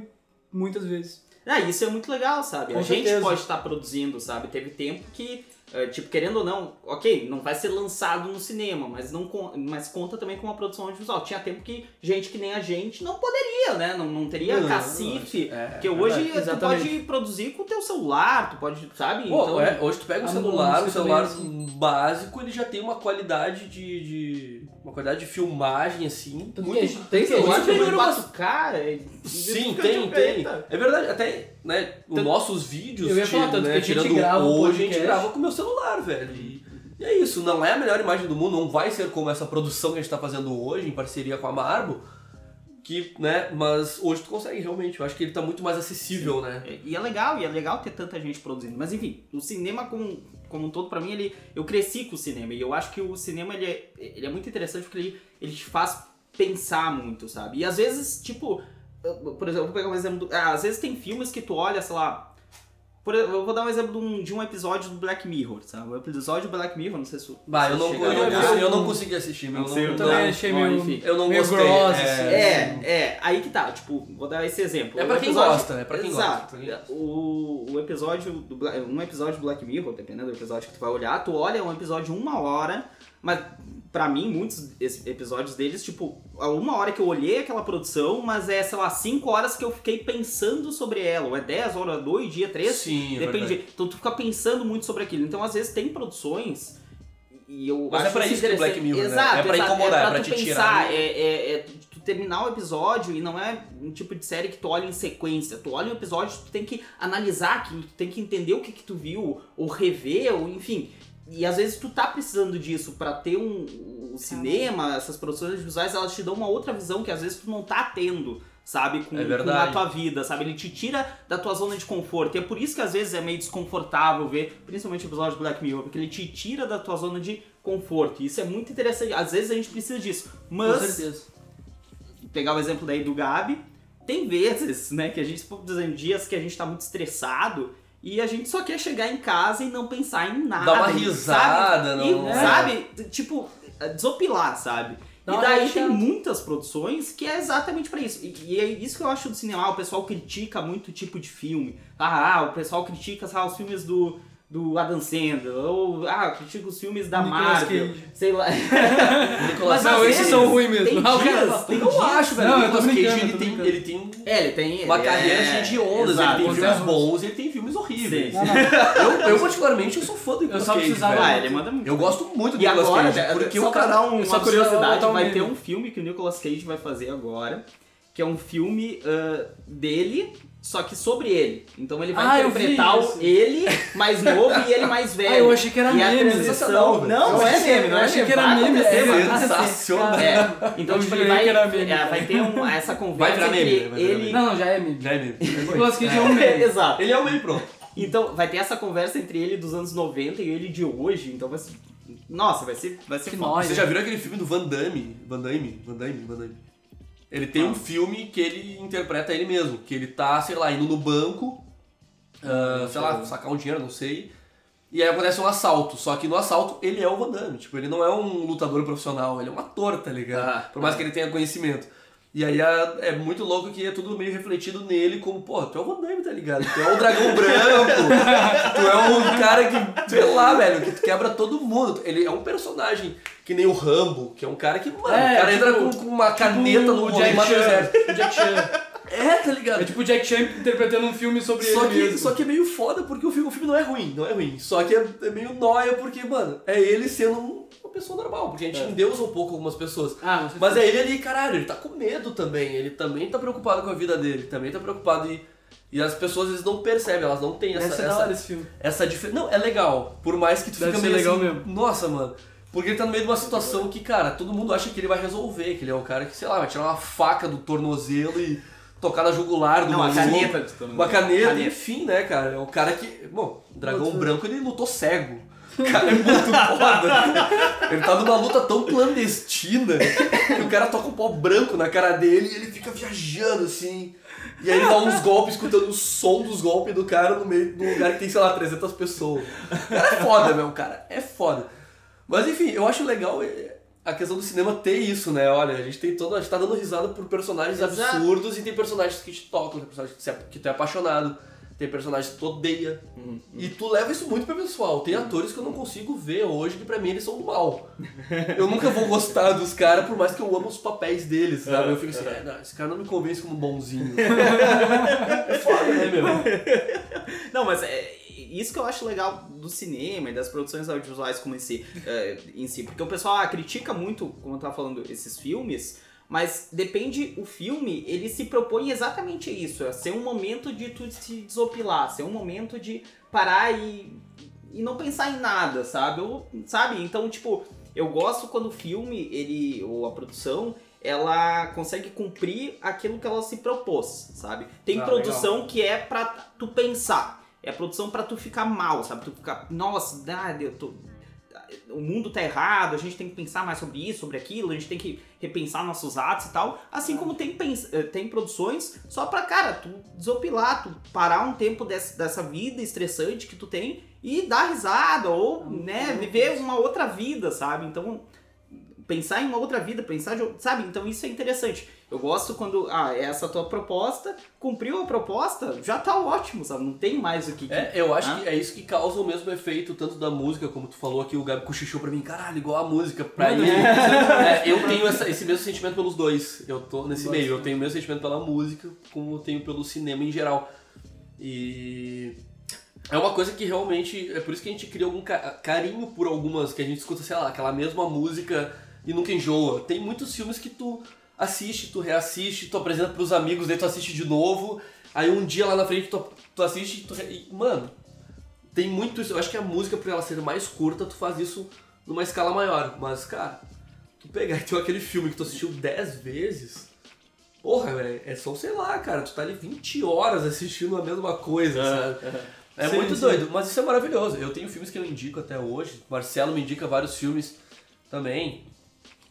muitas vezes. Ah, isso é muito legal, sabe? Com a gente certeza. pode estar produzindo, sabe? Teve tempo que, eh, tipo, querendo ou não, ok, não vai ser lançado no cinema, mas não mas conta também com uma produção audiovisual. Tinha tempo que gente que nem a gente não poderia, né? Não, não teria Não, cacife. é, porque é hoje verdade. tu pode produzir com o teu celular, tu pode, sabe? Pô, então, é, hoje tu pega o celular, o celular também, básico, ele já tem uma qualidade de, de- uma qualidade de filmagem assim, muito tem tem celular que é a uma- 4K. é- Sim, tem, tem. É verdade, até, né, os Tanto- nossos vídeos, Eu ia falar, tanto né, que a gente tirando grava hoje, a gente grava com o meu celular, velho. E, e é isso, não é a melhor imagem do mundo, não vai ser como essa produção que a gente tá fazendo hoje, em parceria com a Marbo, que, né, mas hoje tu consegue realmente, eu acho que ele tá muito mais acessível, né. É, E é legal, e é legal ter tanta gente produzindo. Mas enfim, o cinema como, como um todo, pra mim, ele, eu cresci com o cinema. E eu acho que o cinema, ele é, ele é muito interessante porque ele, ele te faz pensar muito, sabe? E às vezes, tipo, por exemplo, eu vou pegar um exemplo do, ah, Às vezes tem filmes que tu olha, sei lá... Por, exemplo, eu vou dar um exemplo de um, de um episódio do Black Mirror, sabe? O episódio do Black Mirror, não sei se... Bah, eu não, eu, a eu, eu, eu não consegui assistir, meu. Não não- sei, eu não- Eu também Não, achei não, meio, enfim. Eu não meio gostei, é. assim. É, é, aí que tá, tipo, vou dar esse exemplo. É pra quem episódio- gosta, né? Pra quem Exato. gosta, quem gosta. O, o episódio do um episódio do Black Mirror, dependendo do episódio que tu vai olhar, tu olha um episódio de uma hora, mas pra mim, muitos episódios deles, tipo, uma hora que eu olhei aquela produção, mas é, sei lá, cinco horas que eu fiquei pensando sobre ela, ou é 10 horas, dois dias, três, Sim, é depende. verdade. Então tu fica pensando muito sobre aquilo. Então, às vezes, tem produções. E eu Mas é acho pra isso que o. Black Mirror, né? Exato, É pra exato. incomodar, é é pra tu te pensar, tirar É, é, é tu terminar o episódio e não é um tipo de série que tu olha em sequência. Tu olha o episódio, tu tem que analisar aquilo, tu tem que entender o que, que tu viu, ou rever, ou enfim. E às vezes tu tá precisando disso pra ter um, o cinema, essas produções visuais, elas te dão uma outra visão que às vezes tu não tá tendo, sabe, com, É com a tua vida, sabe? Ele te tira da tua zona de conforto. E é por isso que às vezes é meio desconfortável ver, principalmente o episódio de Black Mirror, porque ele te tira da tua zona de conforto. E isso é muito interessante. Às vezes a gente precisa disso. Com Mas certeza. pegar o exemplo daí do Gabi, tem vezes, né, que a gente, por exemplo, dias que a gente tá muito estressado e a gente só quer chegar em casa e não pensar em nada. Dá uma risada, sabe? não- E, é. sabe, tipo, desopilar, sabe? Dá e daí relaxada. tem muitas produções que é exatamente pra isso. E, e é isso que eu acho do cinema. Ah, o pessoal critica muito tipo de filme. Ah, o pessoal critica ah, os filmes do, do Adam Sandler. Ou, ah, critica os filmes da Nicolas Marvel. Cage. Sei lá. Nicolas Não, às esses vezes, são ruins mesmo. Tem dias, tem Eu dias. acho, velho. Não, o eu tô Nicolas Cage, brincando, ele tô tem, ele tem É, ele tem. uma ele carreira é- de ondas, exato. ele tem filmes é- bons e ele tem filmes horríveis. Sim. Não, não. Eu, eu, particularmente, eu sou fã do Nicolas só Cage. Ah, ele manda muito. Eu gosto muito do E Nicolas agora, Cage, porque só o dar um- só uma curiosidade, um vai ter um filme que o Nicolas Cage vai fazer agora, que é um filme dele, só que sobre ele. Então ele vai Ah, interpretar o- ele mais novo e ele mais velho. Ah, eu achei que era e a meme. transição... Sensacional, Não, velho. não Eu é meme, não eu é achei meme. que era vai meme, é vai. Sensacional. É, então Eu tipo, ele vai, que era meme. é, vai ter um- essa conversa virar entre meme, vai virar ele... Não, não, já é meme. Já é mesmo. Nicolas Cage é um meme. Exato. Ele é o meio pronto. Então, vai ter essa conversa entre ele dos anos 90 e ele de hoje, então vai ser... Nossa, vai ser, vai ser Que foda. nóis. Você já viu aquele filme do Van Damme? Van Damme? Van Damme? Van Damme. Ele tem um filme que ele interpreta ele mesmo, que ele tá, sei lá, indo no banco, ah, sei lá, sacar um dinheiro, não sei. E aí acontece um assalto, só que no assalto ele é o Van Damme, tipo, ele não é um lutador profissional, ele é um ator, tá ligado? Ah, Por mais que ele tenha conhecimento. E aí a- é muito louco que é tudo meio refletido nele como, pô, tu é o Van tá ligado? Tu é o dragão branco, tu é um cara que, sei lá, velho, que quebra todo mundo. Ele é um personagem que nem o Rambo, que é um cara que, mano, É, o cara tipo- entra com, com uma caneta no o rolê, Jack mata o Chan. exército. O Jack Chan. É, tá ligado? É tipo o Jack Chan interpretando um filme sobre Só ele que, mesmo. só que é meio foda porque o filme, o filme não é ruim, não é ruim. Só que é, é meio nóia porque, mano, é ele sendo um- uma pessoa normal. Porque a gente É. endeusa um pouco algumas pessoas. Ah, Mas é ele ali, caralho, ele tá com medo também. Ele também tá preocupado com a vida dele. Também tá preocupado e. E as pessoas vezes não percebem, elas não têm essa. essa, esse filme. essa diferença. Não, é legal. Por mais que tu Deve fica meio legal assim, mesmo. Nossa, mano. Porque ele tá no meio de uma situação que, cara, todo mundo acha que ele vai resolver, que ele é o cara que, sei lá, vai tirar uma faca do tornozelo e tocar na jugular do Não, a caneta de todo mundo. Uma caneta, Caneta. enfim, né, cara? É o cara que. Bom, o dragão branco ele lutou cego. O cara é muito foda. Ele tá numa luta tão clandestina que o cara toca um pó branco na cara dele e ele fica viajando assim. E aí ele dá uns golpes, escutando o som dos golpes do cara no meio de um lugar que tem, sei lá, 300 pessoas. O cara é foda, meu, o cara é foda. Mas enfim, eu acho legal é, a questão do cinema ter isso, né? Olha, a gente tem todo. A gente tá dando risada por personagens Exato. absurdos e tem personagens que te tocam, tem personagens que, tu é apaixonado, tem personagens que tu odeia. E tu leva isso muito pro pessoal. Tem atores que eu não consigo ver hoje que pra mim eles são do mal. Eu nunca vou gostar dos caras, por mais que eu amo os papéis deles, sabe? Eu fico assim, é, não, esse cara não me convence como bonzinho. é foda, né, meu? Não, mas é isso que eu acho legal do cinema e das produções audiovisuais como em si, é, em si. Porque o pessoal ah, critica muito, como eu tava falando, esses filmes, mas depende, o filme, ele se propõe exatamente isso, é ser um momento de tu se desopilar, ser um momento de parar e, e não pensar em nada, sabe? Sabe? Então, tipo, eu gosto quando o filme, ele, ou a produção, ela consegue cumprir aquilo que ela se propôs, sabe? Tem Ah, produção que é pra tu pensar. É produção pra tu ficar mal, sabe? Tu ficar, nossa, ah, eu tô... o mundo tá errado, a gente tem que pensar mais sobre isso, sobre aquilo, a gente tem que repensar nossos atos e tal. Assim como tem, eh, tem produções só pra, cara, tu desopilar, tu parar um tempo dessa, dessa vida estressante que tu tem e dar risada, ou, né, viver uma outra vida, sabe? Então, pensar em uma outra vida, pensar, de, sabe? Então isso é interessante. Eu gosto quando, ah, essa tua proposta, cumpriu a proposta, já tá ótimo, sabe? Não tem mais o que... É, eu acho Hã? que é isso que causa o mesmo efeito, tanto da música, como tu falou aqui, o Gabi cochichou pra mim, caralho, igual a música, pra ele. É, eu tenho essa- esse mesmo sentimento pelos dois. Eu tô nesse Nossa. meio. Eu tenho o mesmo sentimento pela música, como eu tenho pelo cinema em geral. E. É uma coisa que realmente. É por isso que a gente cria algum ca- carinho por algumas, que a gente escuta, sei lá, aquela mesma música e nunca enjoa. Tem muitos filmes que tu assiste, tu reassiste, tu apresenta pros amigos, daí tu assiste de novo. Aí um dia lá na frente tu, tu assiste tu. re- e, mano, tem muito isso. Eu acho que a música, por ela ser mais curta, tu faz isso numa escala maior. Mas, cara, tu pegar e tem aquele filme que tu assistiu 10 vezes. Porra, velho, é só, sei lá, cara, tu tá ali 20 horas assistindo a mesma coisa, sabe? É Sim, muito sim. doido, mas isso é maravilhoso. Eu tenho filmes que eu indico até hoje. Marcelo me indica vários filmes também.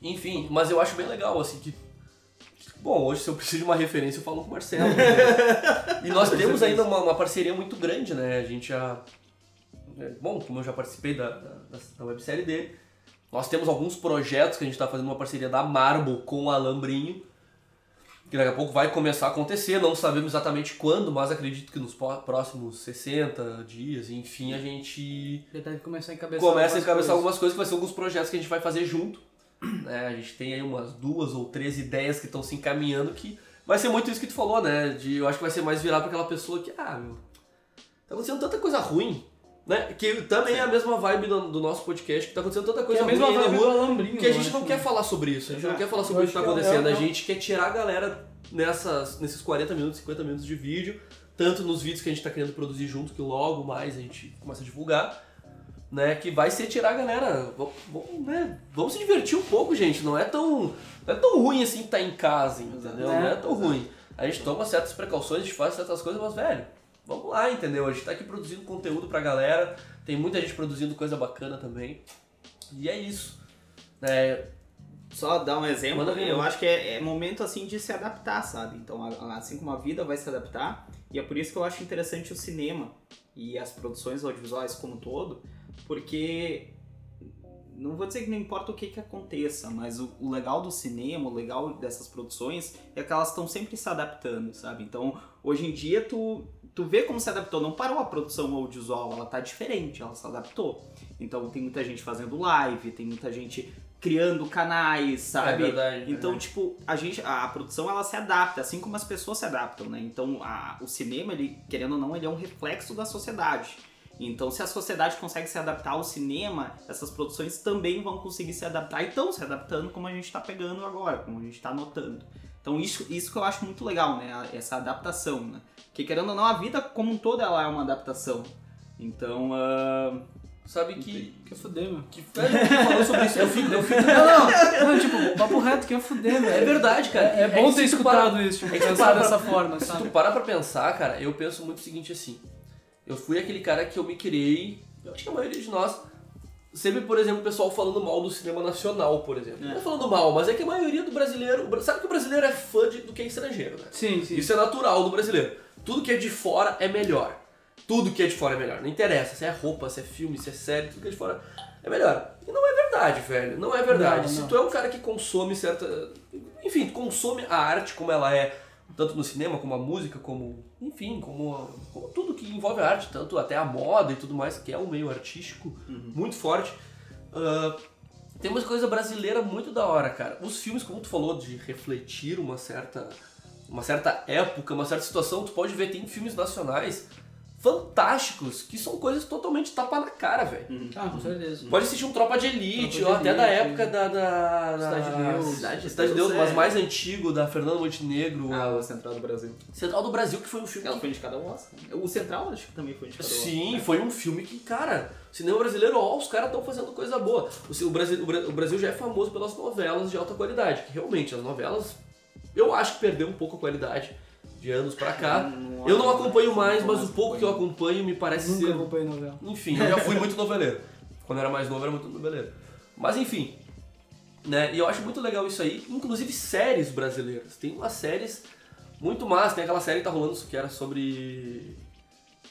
Enfim, mas eu acho bem legal, assim, que. Bom, hoje se eu preciso de uma referência, eu falo com o Marcelo. e nós temos ainda uma, uma parceria muito grande, né? A gente já. é, Bom, como eu já participei da, da, da- websérie dele, nós temos alguns projetos que a gente está fazendo uma parceria da Marble com o Alambrinho, que daqui a pouco vai começar a acontecer, não sabemos exatamente quando, mas acredito que nos próximos 60 dias, enfim, a gente Já deve começar a encabeçar começa a encabeçar coisas. algumas coisas que vai ser alguns projetos que a gente vai fazer junto. Né? A gente tem aí umas duas ou três ideias que estão se encaminhando que vai ser muito isso que tu falou, né? De, eu acho que vai ser mais virado para aquela pessoa que, ah, meu, tá acontecendo tanta coisa ruim, né? Que também é a mesma vibe do, do nosso podcast, que tá acontecendo tanta Que é coisa a mesma ruim na vibe rua que a gente acho, não né? quer falar sobre isso, a gente não quer falar Eu sobre o que está que é acontecendo, a gente quer tirar a galera nessas, nesses 40 minutos, 50 minutos de vídeo, tanto nos vídeos que a gente está querendo produzir junto, que logo mais a gente começa a divulgar, né, que vai ser tirar a galera, vamos, vamos, né, vamos se divertir um pouco, gente, não é tão, não é tão ruim assim estar em casa, entendeu? Não é tão ruim. A gente toma certas precauções, a gente faz certas coisas, mas, velho, vamos lá, entendeu? A gente tá aqui produzindo conteúdo pra galera, tem muita gente produzindo coisa bacana também, e é isso. É, Só dar um exemplo, ver. eu acho que é, é momento assim de se adaptar, sabe? Então, assim como a vida vai se adaptar, e é por isso que eu acho interessante o cinema e as produções audiovisuais como um todo, porque não vou dizer que não importa o que que aconteça, mas o, o legal do cinema, o legal dessas produções é que elas estão sempre se adaptando, sabe? Então, hoje em dia tu tu vê como se adaptou, não parou a produção audiovisual, ela tá diferente, ela se adaptou. Então, tem muita gente fazendo live, tem muita gente criando canais, sabe? É verdade. Então, tipo, a gente, a produção ela se adapta, assim como as pessoas se adaptam, né? Então, a- o cinema, ele, querendo ou não, ele é um reflexo da sociedade. Então, se a sociedade consegue se adaptar ao cinema, essas produções também vão conseguir se adaptar e estão se adaptando como a gente está pegando agora, como a gente está notando. Então, isso, isso que eu acho muito legal, né? Essa adaptação, né? Porque, querendo ou não, a vida como um todo, ela é uma adaptação. Então, ah, Sabe que. Quer fuder, meu. que que falou sobre isso. Eu fico, eu fico. Não, não, não, tipo, papo reto, quer fuder, velho. É verdade, cara. É, é bom que ter tu para- escutado isso, tipo, é que pensar para- dessa forma, Se tu sabe? parar pra pensar, cara, eu penso muito o seguinte assim. Eu fui aquele cara que eu me criei. Eu acho que a maioria de nós. Sempre, por exemplo, o pessoal falando mal do cinema nacional, por exemplo. É. Não é falando mal, mas é que a maioria do brasileiro. Sabe que o brasileiro é fã de- do que é estrangeiro, né? Sim, sim. Isso é natural do brasileiro. Tudo que é de fora é melhor. Tudo que é de fora é melhor. Não interessa se é roupa, se é filme, se é série, tudo que é de fora é melhor. E não é verdade, velho. Não é verdade. Não, se não. tu é um cara que consome certa. Enfim, consome a arte como ela é, tanto no cinema, como a música, como. Enfim, como, como tudo que envolve a arte, tanto até a moda e tudo mais, que é um meio artístico muito forte. Ah, tem uma coisa brasileira muito da hora, cara. Os filmes, como tu falou, de refletir uma certa, uma certa época, uma certa situação, tu pode ver, tem filmes nacionais fantásticos que são coisas totalmente tapa na cara, velho. Ah, com certeza. Pode assistir um Tropa de Elite, Tropa ou de até da Elite. época da, da, da- Cidade de Deus. Cidade, Cidade de Deus, é. mas mais antigo, da Fernanda Montenegro. ah, o Central do Brasil. Central do Brasil, que foi um filme Ela que foi indicada ao Oscar. O Central acho que também foi indicado ao Oscar. Sim, foi um filme que, cara, cinema brasileiro, ó, os caras estão fazendo coisa boa. O, Brasil, o Bra- o Brasil já é famoso pelas novelas de alta qualidade, que realmente as novelas, eu acho que perdeu um pouco a qualidade de anos pra cá. Não- Eu não acompanho mais, mas o pouco que eu acompanho me parece Nunca ser. acompanhei novela. Enfim, eu já fui muito noveleiro. Quando eu era mais novo, eu era muito noveleiro. Mas enfim, né? E eu acho muito legal isso aí. Inclusive séries brasileiras. Tem umas séries muito massa. Tem aquela série que tá rolando que era sobre.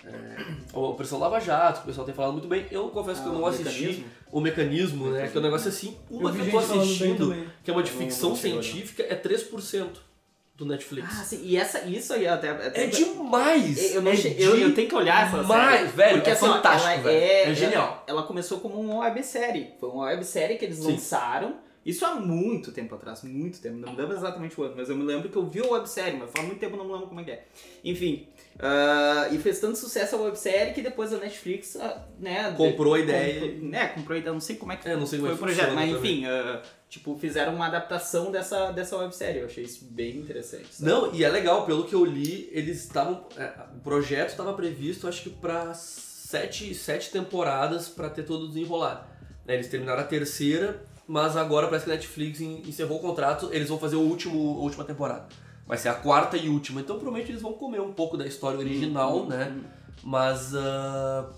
É, a Operação Lava Jato, que o pessoal tem falado muito bem. Eu confesso que eu Ah, não o assisti Mecanismo? o mecanismo, né? Que é um negócio assim. Uma Eu que eu tô gente falando bem assistindo, também. que é uma de Eu não- ficção não chegou científica, é 3% do Netflix. Ah, sim. E essa, isso aí até... é demais! Eu, não é che- eu, eu tenho que olhar essa demais, série. velho, Porque, é assim, fantástico, ela velho. É, É genial. Ela, ela começou como uma websérie. Foi uma websérie que eles Sim. lançaram. Isso há muito tempo atrás, muito tempo. Não me lembro exatamente o ano, mas eu me lembro que eu vi a websérie, mas faz muito tempo não me lembro como é que é. Enfim, ah, e fez tanto sucesso a websérie que depois a Netflix, ah, né... Comprou a de- ideia. Comprou, né, comprou a ideia, não sei como é que É, não sei como foi é o projeto, mas funciona enfim, ah, tipo, fizeram uma adaptação dessa, dessa websérie. Eu achei isso bem interessante. sabe? Não, e é legal, pelo que eu li, eles estavam. é, o projeto estava previsto, acho que pra sete, sete temporadas pra ter todo desenrolado. Né, Eles terminaram a terceira, mas agora parece que a Netflix en- encerrou o contrato, eles vão fazer o último, a última temporada. Vai ser a quarta e última, então provavelmente eles vão comer um pouco da história original, né? Mas. ah,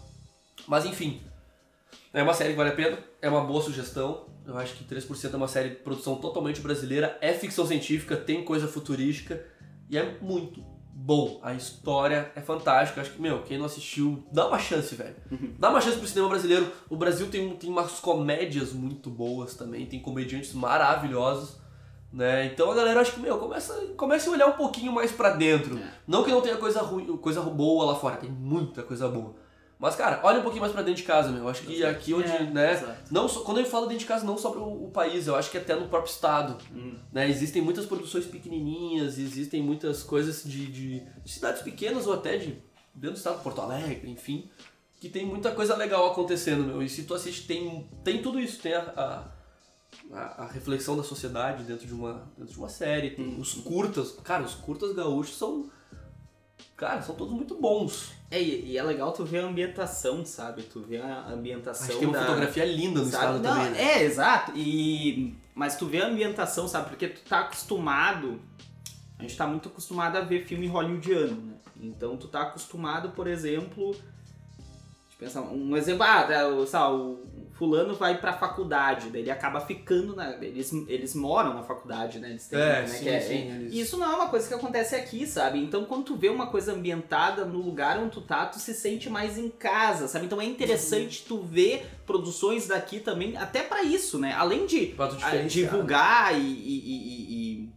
mas enfim. É uma série que vale a pena, é uma boa sugestão. Eu acho que 3% é uma série de produção totalmente brasileira, é ficção científica, tem coisa futurística e é muito bom. A história é fantástica. Eu acho que, meu, quem não assistiu, dá uma chance, velho. Dá uma chance pro cinema brasileiro. O Brasil tem, tem umas comédias muito boas também, tem comediantes maravilhosos. Né? Então a galera acho que, meu, começa, começa a olhar um pouquinho mais pra dentro. Não que não tenha coisa ruim, coisa boa lá fora, tem muita coisa boa. Mas, cara, olha um pouquinho mais pra dentro de casa, meu. Eu acho que aqui onde, É, né? exato. Não só, quando eu falo dentro de casa, não só para o, país, eu acho que até no próprio estado. Né? Existem muitas produções pequenininhas, existem muitas coisas de, de- de cidades pequenas ou até de dentro do estado, Porto Alegre, enfim, que tem muita coisa legal acontecendo, meu. E se tu assiste, tem, tem tudo isso. Tem a, a, a- reflexão da sociedade dentro de uma, dentro de uma série, tem os curtas. Cara, os curtas gaúchos são. Cara, são todos muito bons. É, e, é legal tu ver a ambientação, sabe? Tu ver a ambientação Acho que tem uma da... fotografia linda no sabe? estado Não, também. né? É, exato. E... Mas tu vê a ambientação, sabe? Porque tu tá acostumado... A gente tá muito acostumado a ver filme hollywoodiano, né? Então tu tá acostumado, por exemplo... Deixa eu pensar, um exemplo, ah, tá, sei lá, o fulano vai pra faculdade, daí ele acaba ficando na... Eles, eles moram na faculdade, né? Eles têm, É, né, sim, que é- sim, eles- Isso não é uma coisa que acontece aqui, sabe? Então quando tu vê uma coisa ambientada no lugar onde tu tá, tu se sente mais em casa, sabe? Então é interessante tu ver produções daqui também, até pra isso, né? Além de ah, diferenciar. divulgar e, e- e- e-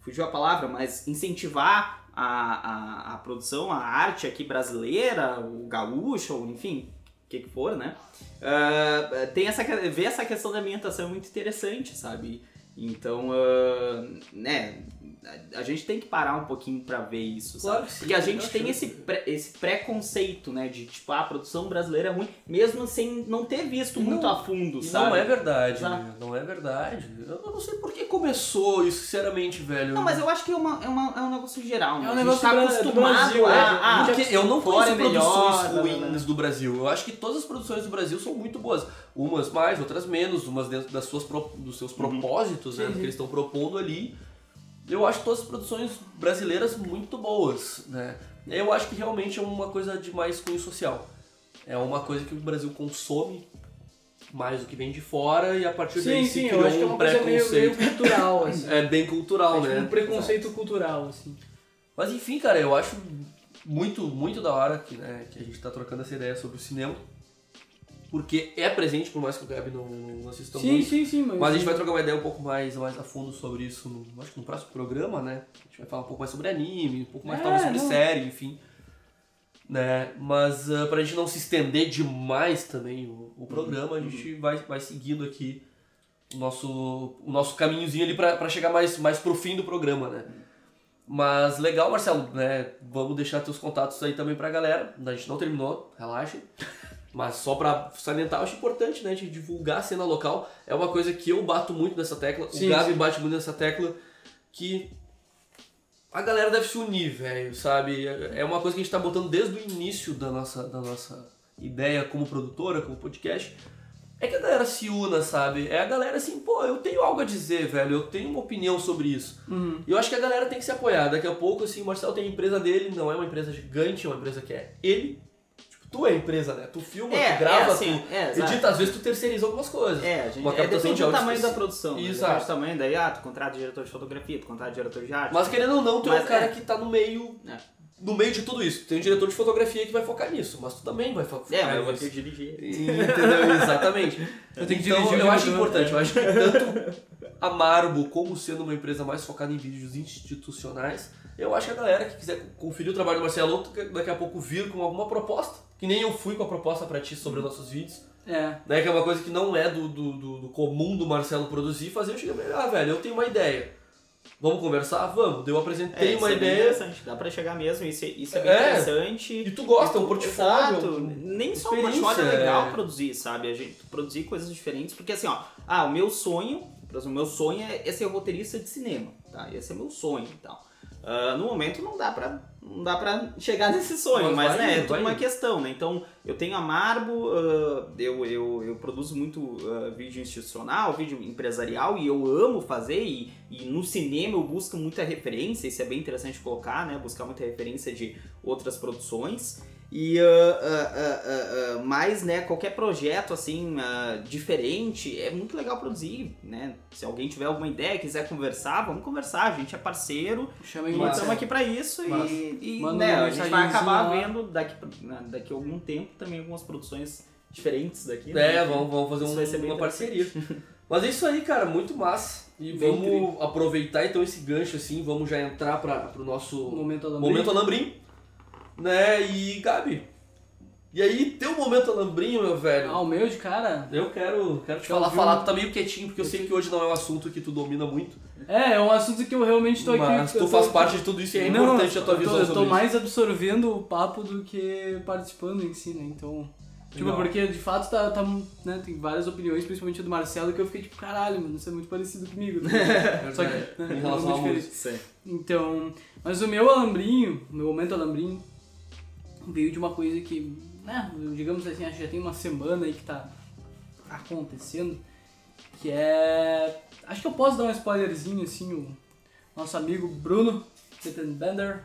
Fugiu a palavra, mas incentivar a, a, a produção, a arte aqui brasileira, o gaúcho, enfim, que que for, né? Ah, tem essa, ver essa questão da ambientação é muito interessante, sabe? Então, ah, né, a, a gente tem que parar um pouquinho pra ver isso, Claro sabe? sim, Porque a gente tem esse, pré- esse preconceito, né, de tipo, ah, a produção brasileira é ruim, mesmo sem não ter visto muito não- a fundo, sabe? não é verdade, né? não é verdade. Eu não sei por que começou isso, sinceramente, velho. Não, mas eu acho que é, uma, é, uma, é um negócio geral, né? É um a gente negócio tá acostumado Brasil, a... é. a- Porque eu não conheço é melhor, produções blá, blá, blá. ruins do Brasil. Eu acho que todas as produções do Brasil são muito boas. Umas mais, outras menos, umas dentro das suas dos seus propósitos, né, Sim, do que eles estão propondo ali. Eu acho todas as produções brasileiras muito boas, né? Eu acho que realmente é uma coisa de mais cunho social. É uma coisa que o Brasil consome mais do que vem de fora e a partir daí Sim, se sim, criou eu acho que é um uma coisa meio, meio preconceito. cultural, assim. É bem cultural, que né? um preconceito cultural, assim. Mas enfim, cara, eu acho muito, muito da hora que, né, que a gente tá trocando essa ideia sobre o cinema. Porque é presente, por mais que o Gabi não, não assista Sim, muito. sim, sim, mas... Mas a gente vai trocar uma ideia um pouco mais, mais a fundo sobre isso, no, acho que no próximo programa, né? A gente vai falar um pouco mais sobre anime, um pouco mais É, talvez sobre não. série, enfim. Né? Mas uh, pra gente não se estender demais também o, o programa, a gente vai, vai seguindo aqui o nosso, o nosso caminhozinho ali pra, pra chegar mais, mais pro fim do programa, né? Mas legal, Marcelo, né? Vamos deixar teus contatos aí também pra galera. A gente não terminou, relaxa. Mas só pra salientar, eu acho importante, né? De divulgar a cena local. É uma coisa que eu bato muito nessa tecla. Sim, o Gabi sim. bate muito nessa tecla. Que a galera deve se unir, velho, sabe? É uma coisa que a gente tá botando desde o início da nossa, da nossa ideia como produtora, como podcast. É que a galera se una, sabe? É a galera assim, pô, eu tenho algo a dizer, velho, eu tenho uma opinião sobre isso. Uhum. E eu acho que a galera tem que se apoiar. Daqui a pouco, assim, o Marcelo tem a empresa dele, não é uma empresa gigante, é uma empresa que é ele. Tu é a empresa, né? Tu filma, É, tu grava, é, assim, tu é, edita, às vezes tu terceiriza algumas coisas. É, a gente, Uma é, depende de do tamanho da produção. Né? Exato. Depende do tamanho, daí, ah, tu contrata diretor de fotografia, tu contrata diretor de arte. Mas querendo ou não, tu é o cara é. que tá no meio. É. No meio de tudo isso. Tem um diretor de fotografia que vai focar nisso, mas tu também vai fo- focar É, mas eu nisso. ter que dirigir. Entendeu? Exatamente. Eu tenho que então, dirigir eu acho importante. Eu acho que tanto a Marbo como sendo uma empresa mais focada em vídeos institucionais, eu acho que a galera que quiser conferir o trabalho do Marcelo, daqui a pouco vir com alguma proposta, que nem eu fui com a proposta pra ti sobre os nossos vídeos, É. né? Que é uma coisa que não é do, do, do- do comum do Marcelo produzir, fazer eu cheguei pra ele, ah, velho, eu tenho uma ideia. Vamos conversar? Vamos. Eu apresentei É, isso uma é bem ideia. interessante. Dá pra chegar mesmo, isso é, isso é bem É. interessante. E tu gosta, é um portfólio. Exato. Nem só um portfólio é legal é. produzir, sabe? A gente produzir coisas diferentes, porque assim, ó, ah, o meu sonho, por exemplo, o meu sonho é, é ser roteirista de cinema, tá? Esse é meu sonho e tal. Ah, no momento não dá pra não dá pra chegar nesse sonho, Mas mas, vai né, é tudo uma questão, né? Então, eu tenho a Marbo, ah, eu, eu, eu produzo muito ah, vídeo institucional, vídeo empresarial, e eu amo fazer, e, e no cinema eu busco muita referência, isso é bem interessante colocar, né? Buscar muita referência de outras produções. E, ah, ah, ah, ah, ah, mas, né, qualquer projeto, assim, ah, diferente, é muito legal produzir, né? Se alguém tiver alguma ideia, quiser conversar, vamos conversar, a gente é parceiro, Chama e em estamos aqui pra isso Massa. e, e, né, a gente vai acabar mensagenzinha vendo daqui, né, daqui a algum tempo também algumas produções diferentes daqui. É, né? vamos, vamos fazer um- uma parceria. Mas é isso aí, cara, muito massa. E Bem vamos aproveitar então esse gancho assim, vamos já entrar para pro nosso Momento Alambrim. momento alambrim, né? E Gabi, e aí teu momento alambrinho, meu velho? Ah, o meu de cara? Eu quero, quero te falar, ouviu? falar, tu tá meio quietinho, porque eu sei que hoje não é um assunto que tu domina muito. É, é um assunto que eu realmente tô aqui. Mas tu tô- faz parte de tudo isso e é Não, importante a tua eu tô, visão eu sobre tô isso. mais absorvendo o papo do que participando em si, né? Então. Tipo, Legal. porque de fato tá, tá, né, tem várias opiniões, principalmente a do Marcelo, que eu fiquei tipo, caralho, mano, isso é muito parecido comigo. Tá? Só que, né, em é relação muito à diferente. Então, mas o meu alambrinho, o meu momento alambrinho, veio de uma coisa que, né, digamos assim, acho que já tem uma semana aí que tá acontecendo, que é... Acho que eu posso dar um spoilerzinho, assim, o nosso amigo Bruno Bender,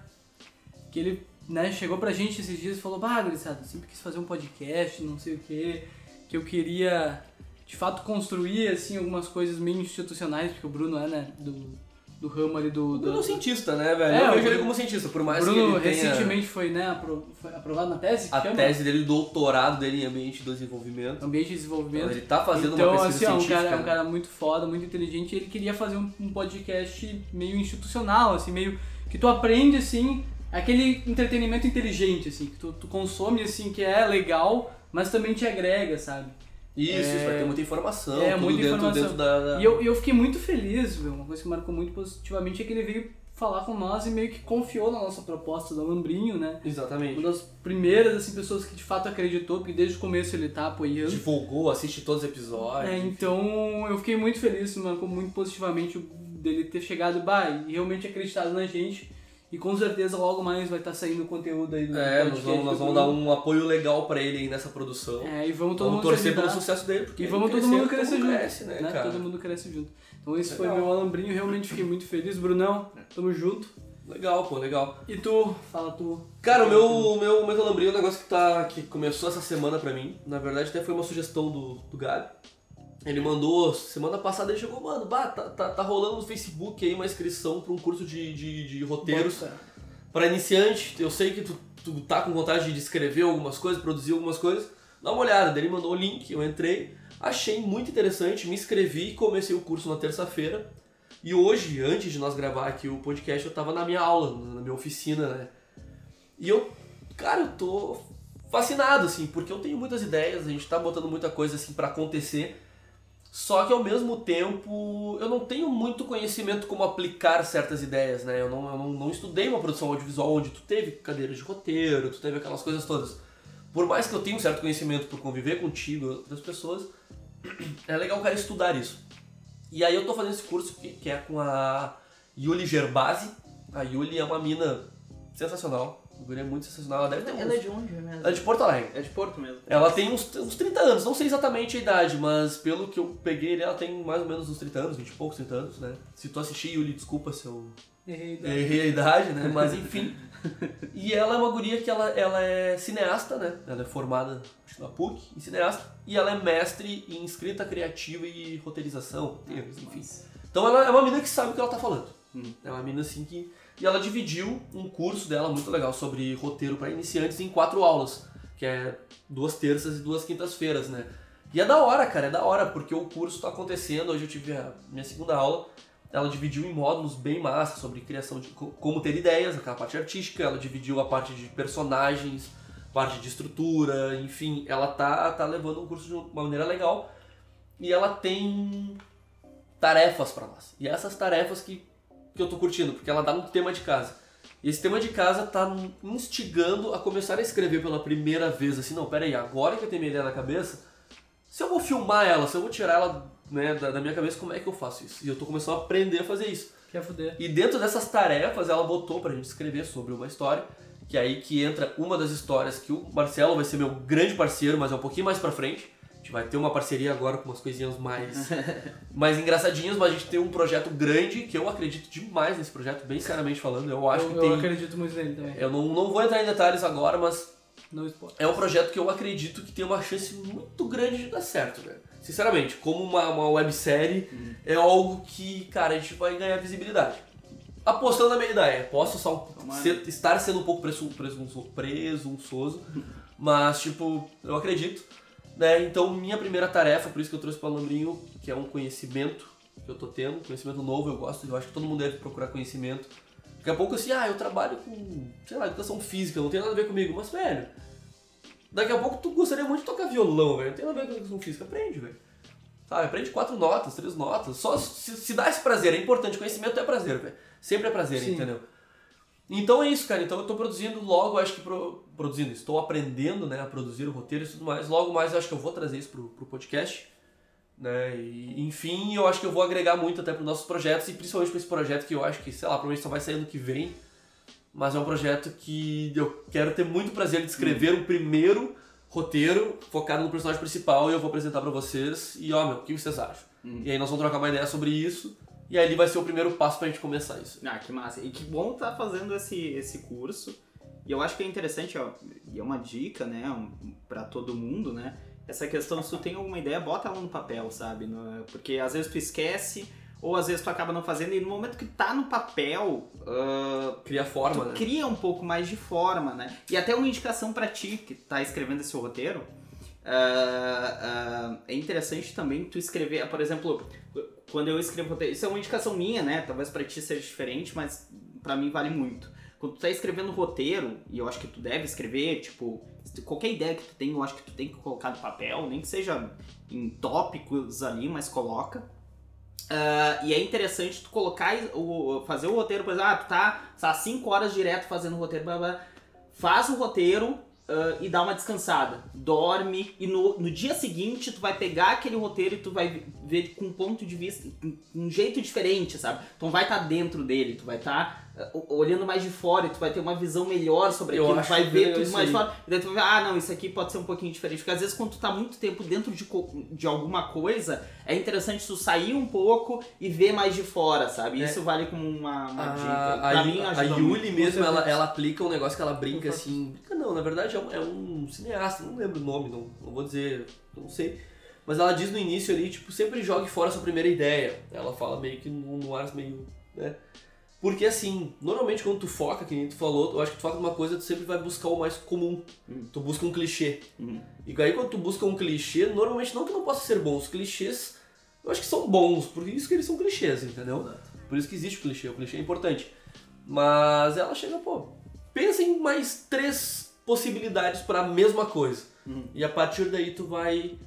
que ele, né, chegou pra gente esses dias e falou, bah, gurizada, sempre quis fazer um podcast, não sei o que, que eu queria, de fato, construir, assim, algumas coisas meio institucionais, porque o Bruno é, né, do, do ramo ali do... O do Bruno é um cientista, né, velho? É, eu vejo ele como cientista, por mais Bruno que ele tenha recentemente foi, né, apro- foi aprovado na tese, a chama? tese dele, o doutorado dele em ambiente de desenvolvimento. Ambiente de Desenvolvimento. Então, ele tá fazendo então, uma assim, pesquisa um científica. cara, é um cara muito foda, muito inteligente, e ele queria fazer um, um podcast meio institucional, assim, meio que tu aprende, assim, aquele entretenimento inteligente, assim, que tu, tu consome, assim, que é legal, mas também te agrega, sabe? Isso, isso, É- vai ter muita informação, é, tudo muita dentro, informação. dentro da... da- E eu, eu fiquei muito feliz, viu? Uma coisa que marcou muito positivamente é que ele veio falar com nós e meio que confiou na nossa proposta do Lambrinho, né? Exatamente. Uma das primeiras, assim, pessoas que de fato acreditou, porque desde o começo ele tá apoiando. Divulgou, assiste todos os episódios. É, então eu fiquei muito feliz, marcou muito positivamente dele ter chegado bah, e realmente acreditado na gente. E com certeza logo mais vai estar saindo conteúdo aí do É, nós vamos, nós vamos dar um apoio legal pra ele aí nessa produção. É, e vamos todo vamos mundo torcer pelo sucesso dele, porque E vamos todo mundo crescer todo mundo cresce, né, cara? Todo mundo cresce junto. Então esse Legal. foi meu alambrinho, realmente fiquei muito feliz. Brunão, tamo junto. Legal, pô, legal. E tu? Fala tu. Cara, o meu, meu, meu Calambrinho é um negócio que, tá, que começou essa semana pra mim. Na verdade, até foi uma sugestão do, do Gabi. Ele mandou, semana passada ele chegou, mano, bah, tá, tá, tá rolando no Facebook aí uma inscrição pra um curso de, de, de roteiros pra iniciante. Eu sei que tu, tu tá com vontade de escrever algumas coisas, produzir algumas coisas. Dá uma olhada, daí ele mandou o link, eu entrei, achei muito interessante, me inscrevi e comecei o curso na terça-feira. E hoje, antes de nós gravar aqui o podcast, eu tava na minha aula, na minha oficina, né? E eu, cara, eu tô fascinado, assim, porque eu tenho muitas ideias, a gente tá botando muita coisa, assim, pra acontecer. Só que ao mesmo tempo, eu não tenho muito conhecimento como aplicar certas ideias, né? Eu não, eu não, não estudei uma produção audiovisual onde tu teve cadeiras de roteiro, tu teve aquelas coisas todas. Por mais que eu tenha um certo conhecimento por conviver contigo e outras pessoas, é legal o cara estudar isso. E aí eu tô fazendo esse curso que, que é com a Yuli Gerbasi. A Yuli é uma mina sensacional. A guria é muito sensacional. Ela deve ter uns... Ela é de onde mesmo? Ela é de Porto Alegre. É de Porto mesmo. Ela tem uns, uns 30 anos, não sei exatamente a idade, mas pelo que eu peguei, ela tem mais ou menos uns 30 anos, 20 e poucos, 30 anos, né? Se tu assistir, Yuli, desculpa se eu Errei. né? errei a idade, né? Mas enfim. E ela é uma guria que ela, ela é cineasta, né? Ela é formada na PUC em cineasta. E ela é mestre em escrita criativa e roteirização, roteiros, enfim. Então ela é uma menina que sabe o que ela tá falando. É uma menina assim que. E ela dividiu um curso dela muito legal sobre roteiro para iniciantes em quatro aulas, que é duas terças e duas quintas-feiras, né? E é da hora, cara, é da hora, porque o curso tá acontecendo. Hoje eu tive a minha segunda aula. Ela dividiu em módulos bem massa sobre criação de co- como ter ideias, aquela parte artística. Ela dividiu a parte de personagens, parte de estrutura, enfim. Ela tá, tá levando um curso de uma maneira legal. E ela tem tarefas para nós. E essas tarefas que, que eu tô curtindo, porque ela dá um tema de casa. E esse tema de casa tá instigando a começar a escrever pela primeira vez, assim, não, pera aí, agora que eu tenho minha ideia na cabeça, se eu vou filmar ela, se eu vou tirar ela né, da, da minha cabeça, como é que eu faço isso? E eu tô começando a aprender a fazer isso. Que Quer fuder. E dentro dessas tarefas, ela botou pra gente escrever sobre uma história, que é aí que entra uma das histórias que o Marcelo vai ser meu grande parceiro, mas é um pouquinho mais pra frente. Gente vai ter uma parceria agora com umas coisinhas mais, mais engraçadinhas, mas a gente tem um projeto grande que eu acredito demais nesse projeto, bem sinceramente falando. Eu acho eu, que eu tem. acredito muito nele também. Eu não, não vou entrar em detalhes agora, mas é um projeto que eu acredito que tem uma chance muito grande de dar certo, velho. Sinceramente, como uma, uma websérie, é algo que, cara, a gente vai ganhar visibilidade. Apostando na minha ideia. Posso só ser- estar sendo um pouco presu, presunço- presunçoso, mas, tipo, eu acredito. Né? Então, minha primeira tarefa, por isso que eu trouxe para o Lambrinho, que é um conhecimento que eu tô tendo, conhecimento novo, eu gosto, eu acho que todo mundo deve procurar conhecimento. Daqui a pouco, assim, ah, eu trabalho com, sei lá, educação física, não tem nada a ver comigo, mas, velho, Daqui a pouco tu gostaria muito de tocar violão, velho. Não tem nada a ver com educação física. Aprende, velho. Sabe, aprende quatro notas, três notas. Só se, se dá esse prazer, é importante. Conhecimento é prazer, velho. Sempre é prazer, Sim. entendeu? Então é isso, cara. Então eu tô produzindo logo, acho que pro- produzindo, estou aprendendo, né, a produzir o roteiro e tudo mais. Logo mais eu acho que eu vou trazer isso pro, pro podcast. Né? E, enfim, eu acho que eu vou agregar muito até pros nossos projetos e principalmente pra esse projeto que eu acho que, sei lá, provavelmente só vai sair ano que vem. Mas é um projeto que eu quero ter muito prazer de escrever o primeiro roteiro focado no personagem principal e eu vou apresentar pra vocês. E ó, meu, o que vocês acham? E aí nós vamos trocar uma ideia sobre isso. E aí vai ser o primeiro passo pra gente começar isso. Ah, que massa. E que bom tá fazendo esse, esse curso. E eu acho que é interessante, ó, e é uma dica, né, um, pra todo mundo, né? Essa questão, se tu tem alguma ideia, bota ela no papel, sabe? No- porque às vezes tu esquece, ou às vezes tu acaba não fazendo, e no momento que tá no papel, ah, Cria forma, tu né? cria um pouco mais de forma, né? E até uma indicação pra ti que tá escrevendo esse roteiro. ah, ah, é interessante também tu escrever, por exemplo, quando eu escrevo roteiro, isso é uma indicação minha, né? Talvez pra ti seja diferente, mas pra mim vale muito. Quando tu tá escrevendo roteiro, e eu acho que tu deve escrever, tipo, qualquer ideia que tu tem, eu acho que tu tem que colocar no papel, nem que seja em tópicos ali, mas coloca. Ah, e é interessante tu colocar o, fazer o roteiro, por exemplo, ah, tu tá, tá 5 horas direto fazendo o roteiro, blá, blá, faz o roteiro ah, e dá uma descansada. Dorme e no, no dia seguinte tu vai pegar aquele roteiro e tu vai ver com um ponto de vista, um jeito diferente, sabe? Não vai estar dentro dele, tu vai estar olhando mais de fora e tu vai ter uma visão melhor sobre Eu aquilo, tu vai ver legal tudo mais de aí. fora. E daí tu vai ver, ah, não, isso aqui pode ser um pouquinho diferente. Porque às vezes quando tu tá muito tempo dentro de, de alguma coisa, é interessante tu sair um pouco e ver mais de fora, sabe? É. Isso vale como uma, uma dica. A, Pra a, mim a ajuda Yuli muito. mesmo, ela, ela aplica um negócio que ela brinca assim. Brinca não, na verdade é um, é um cineasta, não lembro o nome, não, não vou dizer, não sei. Mas ela diz no início ali, tipo, sempre jogue fora a sua primeira ideia. Ela fala meio que no ar meio. né? Porque assim, normalmente quando tu foca, que nem tu falou, eu acho que tu foca numa coisa, tu sempre vai buscar o mais comum. Tu busca um clichê. Uhum. E aí quando tu busca um clichê, normalmente não que não possa ser bom, os clichês eu acho que são bons, por isso que eles são clichês, entendeu? Por isso que existe o clichê, o clichê é importante. Mas ela chega, pô, pensa em mais três possibilidades para a mesma coisa. Uhum. E a partir daí tu vai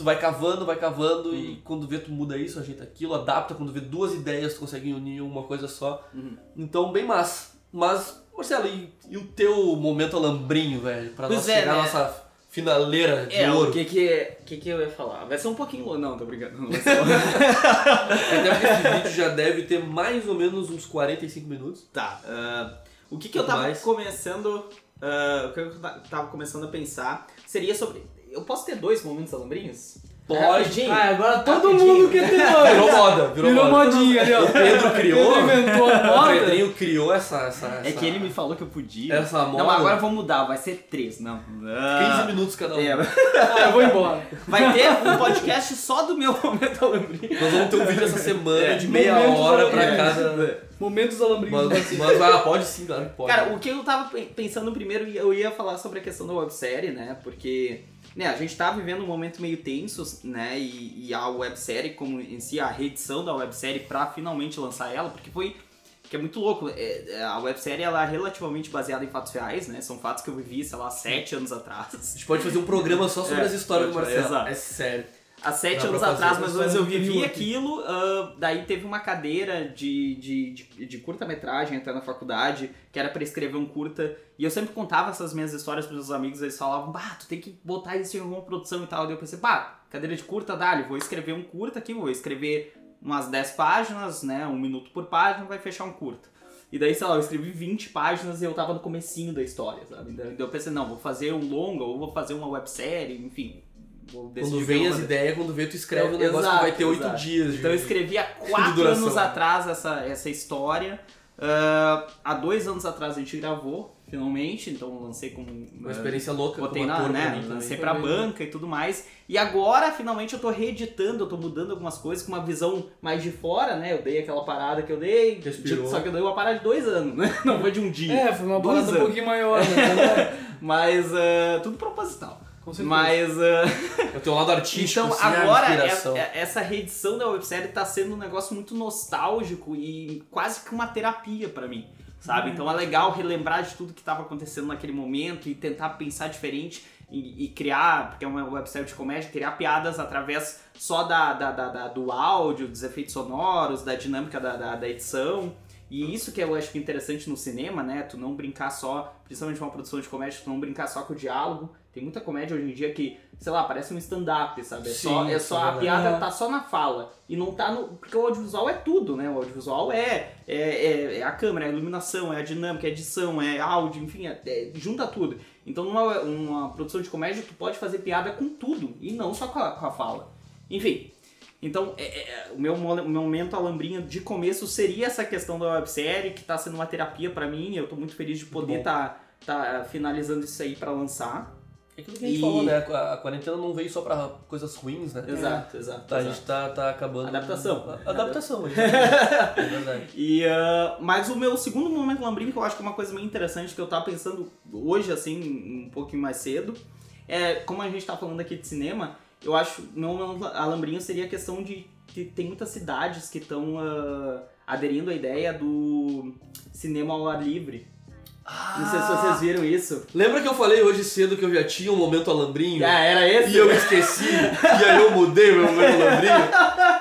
tu vai cavando, vai cavando e quando vê tu muda isso, ajeita aquilo, adapta, quando vê duas ideias tu consegue unir em uma coisa só. Uhum. Então, bem massa. Mas, Marcelo, e, e o teu momento alambrinho, velho? Pra Pois nós é, chegar né? nossa finaleira de É, ouro. o que que, que que eu ia falar? Vai ser um pouquinho longo. Não, tô brincando. Não vai ser longo. Até porque esse vídeo já deve ter mais ou menos uns 45 minutos. Tá. ah, o que, que eu tava mais. começando. ah, o que eu ta- tava começando a pensar seria sobre. Eu posso ter dois momentos alambrinhos? Pode. Ah, agora todo Rapidinho. mundo quer ter dois. Virou moda, virou, Virou moda. modinha ali, ó. O Pedro criou. Ele inventou a O moda. Pedrinho criou essa, essa, É essa- que ele me falou que eu podia. Essa moda. Não, agora eu vou mudar, vai ser três, não. 15 Ah, minutos cada um. é, Ah, eu vou embora. vai ter um podcast só do meu momento alambrinho. Nós vamos ter um vídeo essa semana É, de meia momentos hora pra é. cada. Momentos alambrinhos Mas, mas ah, pode sim, claro que pode. Cara, o que eu tava pe- pensando primeiro, eu ia falar sobre a questão da websérie, né? Porque né, a gente tá vivendo um momento meio tenso, né? E, e a websérie, como em si, a reedição da websérie pra finalmente lançar ela, porque foi. Que é muito louco. é- é, a websérie ela é relativamente baseada em fatos reais, né? São fatos que eu vivi, sei lá, sete anos atrás. A gente pode fazer um programa só sobre É, as histórias do Marcelo. exato. É sério. Há sete anos atrás, eu mais ou eu vi vivi aqui. aquilo. ah, daí teve uma cadeira de, de, de, de curta-metragem até na faculdade, que era pra escrever um curta. E eu sempre contava essas minhas histórias pros meus amigos, eles falavam, bah, tu tem que botar isso em alguma produção e tal. Daí eu pensei, bah, cadeira de curta, dá, vou escrever um curta aqui, vou escrever umas 10 páginas, né? Um minuto por página, vai fechar um curta. E daí, sei lá, eu escrevi 20 páginas e eu tava no comecinho da história, sabe? Daí eu pensei, não, vou fazer um longa ou vou fazer uma websérie, enfim. Quando vem as ideias, quando vê, tu escreve um Então, negócio exato, que vai ter oito dias. de- Então eu escrevi há quatro anos atrás essa, essa história. Ah, há dois anos atrás a gente gravou, finalmente, então lancei com. Uma experiência louca Botei como na, né, lancei pra banca e tudo mais. E agora, finalmente, eu tô reeditando, eu tô mudando algumas coisas com uma visão mais de fora, né? Eu dei aquela parada que eu dei, Respirou. só que eu dei uma parada de dois anos, né? Não foi de um dia. É, foi uma Dois parada um anos. pouquinho maior, né? Mas ah, tudo proposital. Com certeza. Mas ah, É o teu lado artístico, então, assim, a agora, inspiração. é- é- essa reedição da websérie tá sendo um negócio muito nostálgico e quase que uma terapia pra mim, sabe? Então é legal relembrar de tudo que tava acontecendo naquele momento e tentar pensar diferente e, e criar, porque é uma websérie de comédia, criar piadas através só da, da- da- da- do áudio, dos efeitos sonoros, da dinâmica da, da- da edição. E isso que eu acho que é interessante no cinema, né? Tu não brincar só, principalmente uma produção de comédia, tu não brincar só com o diálogo. Tem muita comédia hoje em dia que, sei lá, parece um stand-up, sabe? É só, Sim, é só é a verdade. piada tá só na fala. E não tá no. Porque o audiovisual é tudo, né? O audiovisual é, é, é, é a câmera, é a iluminação, é a dinâmica, é a edição, é áudio, enfim, é- é- junta tudo. Então numa uma produção de comédia tu pode fazer piada com tudo e não só com a, com a fala. Enfim. Então, é- é- o meu, o meu momento alambrinha de começo seria essa questão da websérie, que tá sendo uma terapia pra mim. Eu tô muito feliz de poder bom. tá, tá finalizando isso aí pra lançar. É aquilo que a gente E- falou, né? A a quarentena não veio só pra coisas ruins, né? Exato, exato. Tá, a exato. gente tá, tá acabando. Adaptação. A- Adaptação, é verdade. E, ah, mas o meu segundo momento lambrinho, que eu acho que é uma coisa meio interessante, que eu tava pensando hoje, assim, um pouquinho mais cedo, é, como a gente tá falando aqui de cinema, eu acho, meu momento alambrinho seria a questão de que tem muitas cidades que estão aderindo à ideia do cinema ao ar livre. Não sei se vocês viram isso. Lembra que eu falei hoje cedo que eu já tinha um momento alambrinho? Ah, era esse? E eu esqueci, e aí eu mudei meu momento alambrinho.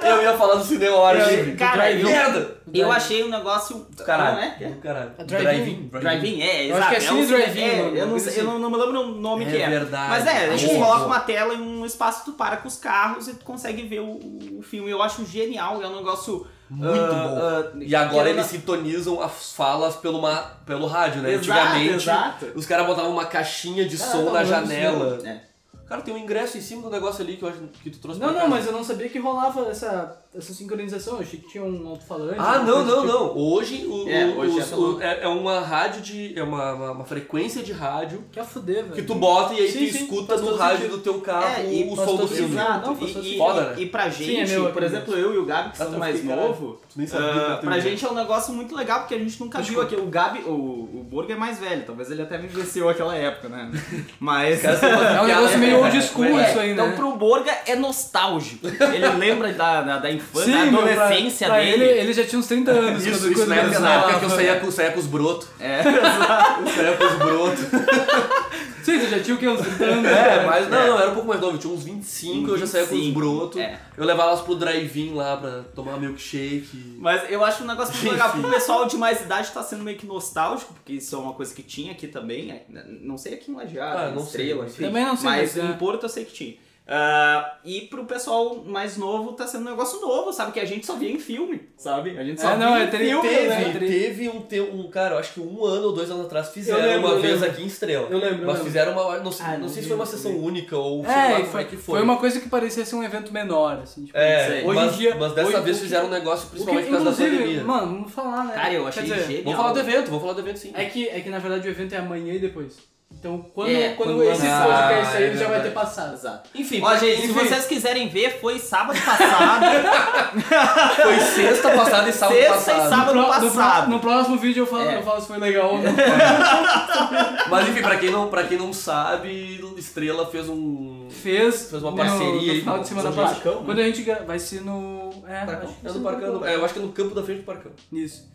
Eu ia falar do cinema Eu- livre. cara, eu- merda! Eu achei um negócio... Do caralho. Não é? Do caralho. É drive-in. Drive-in, é, Eu exato. acho que é Cine Drive-in, é, eu, não, uma sei- coisa eu não, não me lembro o nome É que é. verdade. Mas é, a gente coloca uma tela em um espaço, tu para com os carros e tu consegue ver o, o filme. Eu acho genial, é um negócio... Muito ah, bom. ah, E agora eles sintonizam as falas pelo, ma- pelo rádio, né? Exato, Antigamente, exato. os caras botavam uma caixinha de som tá na janela. É. Cara, tem um ingresso em cima do negócio ali que, eu acho que tu trouxe Não, pra não, casa. mas eu não sabia que rolava essa, essa sincronização. Eu achei que tinha um alto-falante. Ah, não, não, tipo. não. Hoje, o, É, hoje os- essa o- é, é uma rádio de. É uma, uma, uma frequência de rádio Que a fuder, velho. que tu bota e aí Sim, tu sim, escuta no rádio sentido. do teu carro É, e o som do filme. Não, E, e. Foda, né? e pra gente, é meu, por é exemplo, eu e o Gabi, que Ah, somos tá, mais fiquei, caralho. novo, Tu nem sabia ah, pra gente é um negócio muito legal, porque a gente nunca viu aqui. O Gabi, o, o Borgo é mais velho, talvez ele até vivenciou aquela época, né? Mas... É um negócio meio old school É, isso aí, então né? pro Borga é nostálgico. Ele lembra da, da, da infância, da meu, pra- adolescência pra dele. Ele, ele já tinha uns 30 anos. Isso, quando, isso quando na época, na época que eu saía com, saía com os brotos. É, exato. Eu saía com os brotos. Sim, tu já tinha o quê? Uns 30 anos? É, mas não, não, era um pouco mais novo. Eu tinha uns 25, eu já saía com os 25, brotos. é. Eu levava elas pro drive-in lá pra tomar milkshake. Mas eu acho um negócio muito legal. Enfim. Pro pessoal de mais idade tá sendo meio que nostálgico, porque isso é uma coisa que tinha aqui também. é, Não sei aqui em Lajeado, Ah, em não sei, Estrela, não enfim. Também não sei, Mas mas, em é. Porto eu sei que tinha. Ah, e pro pessoal mais novo tá sendo um negócio novo, sabe? Que a gente só via em filme, sabe? A gente só É, via não, em é tri- filme, teve, né? Teve, teve um, te- um, cara, eu acho que um ano ou dois anos atrás fizeram Eu lembro, uma eu vez lembro. aqui em Estrela. Eu lembro, eu Mas lembro. fizeram uma. Não, sei- Ah, não não sei se vi, foi uma sessão vi. única ou sei lá É, como foi, é que foi. foi. uma coisa que parecia ser um evento menor, assim. Tipo, É, sei. hoje mas, em dia. mas dessa hoje- vez fizeram um negócio o que, principalmente por causa da pandemia. Mano, vamos falar, né? Cara, eu achei Quer dizer, genial. Vamos falar do evento, vamos falar do evento sim. É que, é que na verdade o evento é amanhã e depois. Então quando, É, quando, quando esse lançar, podcast sair, é ele já vai ter passado. Exato. Enfim, Ó, gente, se enfim. vocês quiserem ver, foi sábado passado. foi sexta passada e sábado Sexta e passado. sábado. No, pro- no passado. no próximo vídeo eu falo, É. eu falo se foi legal ou não. Mas enfim, pra quem, não, pra quem não sabe, Estrela fez um. Fez, Fez uma no- parceria no, aí final de semana passada. Parcão, né? Quando a gente vai ser no. É, Parcão? É no Parcão. É, eu acho que é no campo da frente do Parcão. Isso.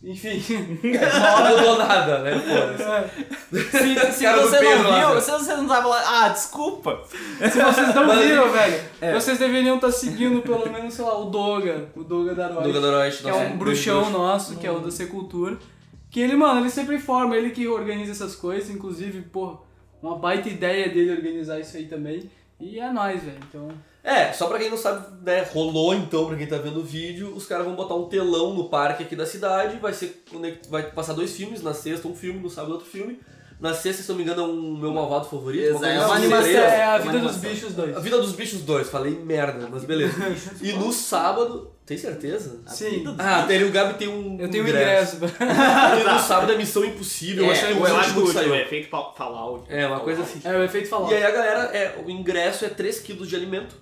Enfim, não mudou nada, né? Foda-se. Se, se Cara do você não lá, viu, velho. se você não tava lá, ah, desculpa. Se vocês não viram, velho, É. vocês deveriam estar seguindo pelo menos, sei lá, o Doga. O Doga da Roy. Do Gadoroid, que é um bruxão nosso, que é o da Secultura. Que ele, mano, ele sempre informa, ele que organiza essas coisas, inclusive, pô, uma baita ideia dele organizar isso aí também. E é nóis, velho. Então. É, só pra quem não sabe, né, rolou então, pra quem tá vendo o vídeo, os caras vão botar um telão no parque aqui da cidade, vai ser vai passar dois filmes, na sexta um filme, no sábado outro filme. Na sexta, se não me engano, é um meu malvado favorito. Exato, coisa é uma assim, animação. três. É a Uma vida dos bichos dois. A Vida dos Bichos 2, falei merda, mas beleza. e no sábado, tem certeza? Sim. Ah, tem, o Gabi tem um Eu tenho um ingresso. ingresso. E no sábado é Missão Impossível, eu É, achei o o Elad último que saiu. o efeito Fa- Fallout. É, uma coisa assim. É o efeito falar. E aí a galera, é, o ingresso é 3 kg de alimento,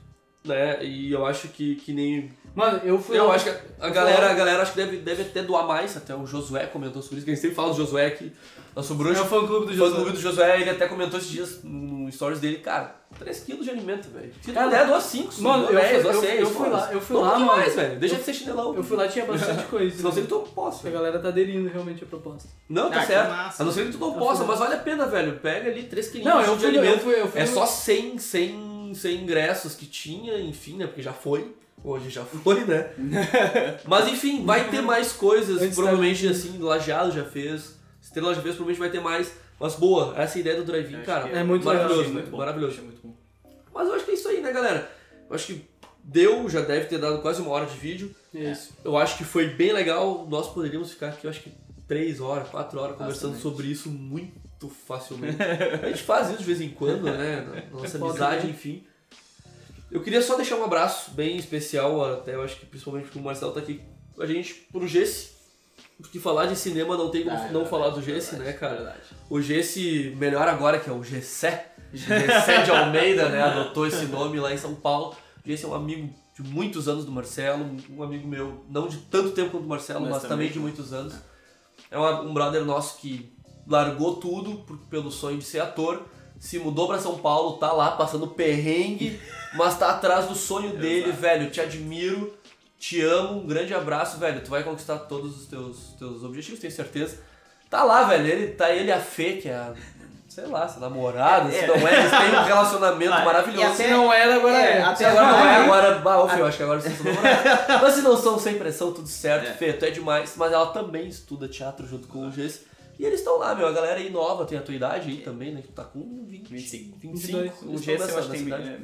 né? E eu acho que, que nem. Mano, eu fui Eu lá- acho que a, a eu galera, a galera acho que deve, deve até doar mais, até o Josué comentou sobre isso, que a gente sempre fala do Josué aqui, nosso bruxo. É o fã clube do O José. fã do Josué, ele até comentou esses dias no stories dele, cara, 3 kg de alimento, velho. Se Cara, puder, doa 5, mano, doa eu 10, fui- doa eu- 6. eu fui lá- eu fui lá, mais, velho. Deixa de ser chinelão. Eu fui lá tinha bastante coisa. Se não sei que tu não possa. A galera tá aderindo realmente à proposta. Não, tá Ah, certo. massa. A não ser que tu não Eu possa, mas vale a pena, velho. Pega ali 3 kg Não, eu de eu alimento. eu É só 100, 100, 100 ingressos que tinha, enfim, né? Porque já foi. Hoje já foi, né? Mas enfim, vai ter mais coisas. Antes provavelmente, assim, Lajeado já fez. Estrela já fez, provavelmente vai ter mais. Mas boa, essa ideia do drive-in, cara. é muito maravilhoso, legal, muito bom. Maravilhoso. Muito bom. Mas eu acho que é isso aí, né, galera? Eu acho que deu, já deve ter dado quase uma hora de vídeo. Isso. Eu acho que foi bem legal. Nós poderíamos ficar aqui, eu acho que 3 horas, 4 horas conversando Facilmente. sobre isso muito facilmente. A gente faz isso de vez em quando, né? Na nossa É foda, amizade, né? enfim. Eu queria só deixar um abraço bem especial, até eu acho que principalmente porque o Marcelo tá aqui com a gente, pro Gesse. Porque falar de cinema não tem como Ah, é não verdade, falar do é Gesse, verdade, né, cara? verdade. O Gesse, melhor agora, que é o Gessé. Gessé de Almeida, né? Adotou esse nome lá em São Paulo. O Gesse é um amigo de muitos anos do Marcelo, um amigo meu, não de tanto tempo quanto o Marcelo, mas, Mas também também. de muitos anos. É um brother nosso que largou tudo por- pelo sonho de ser ator, se mudou pra São Paulo, tá lá passando perrengue, mas tá atrás do sonho dele, Exato. velho. Te admiro, te amo, um grande abraço, velho. Tu vai conquistar todos os teus, teus objetivos, tenho certeza. Tá lá, velho. Ele, tá ele e a Fê, que é a. Sei lá, se namorada, se É. não é, eles têm um relacionamento Ah, maravilhoso. e até- Se não era, agora é. É, Se até agora não é, agora-. Ah, Fê, eu acho que agora vocês são namorados. Mas se não são sem pressão, tudo certo. É. Fê, tu é demais. Mas ela também estuda teatro junto com o Gesse. E eles estão lá, meu. A galera aí nova, tem a tua idade aí também, né? Que tu tá com 20, 25. 25. 22. O estão eu acho que tem é,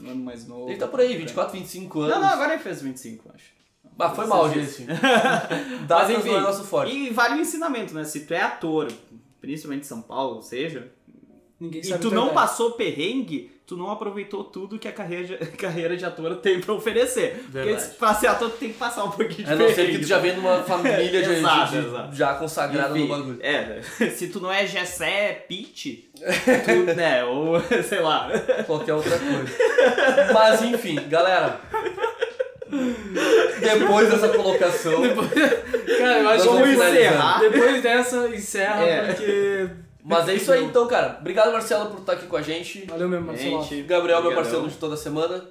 um ano mais novo. Ele tá por aí, 24, 25 anos. Não, não, agora ele fez 25, acho. Ah, foi mal. Datas Mas enfim, não é nosso forte. E vale o ensinamento, né? Se tu é ator, principalmente em São Paulo, ou seja, Ninguém e tu não idade. passou perrengue, tu não aproveitou tudo que a carreira de, carreira de ator tem pra oferecer. Verdade. Porque pra ser ator tu tem que passar um pouquinho de A não ser que tu já vem numa família de, Exato, de- de- exato. já consagrada Enfim, no bagulho. É, se tu não é Gessé Pitt, tu, né, ou sei lá. qualquer outra coisa. Mas enfim, galera. Depois dessa colocação, Cara, eu acho que vamos encerrar. depois dessa, encerra, É. porque. Mas é isso aí então, cara. Obrigado, Marcelo, por estar aqui com a gente. Valeu mesmo, Marcelo. Gente, Gabriel, meu parceiro de toda semana.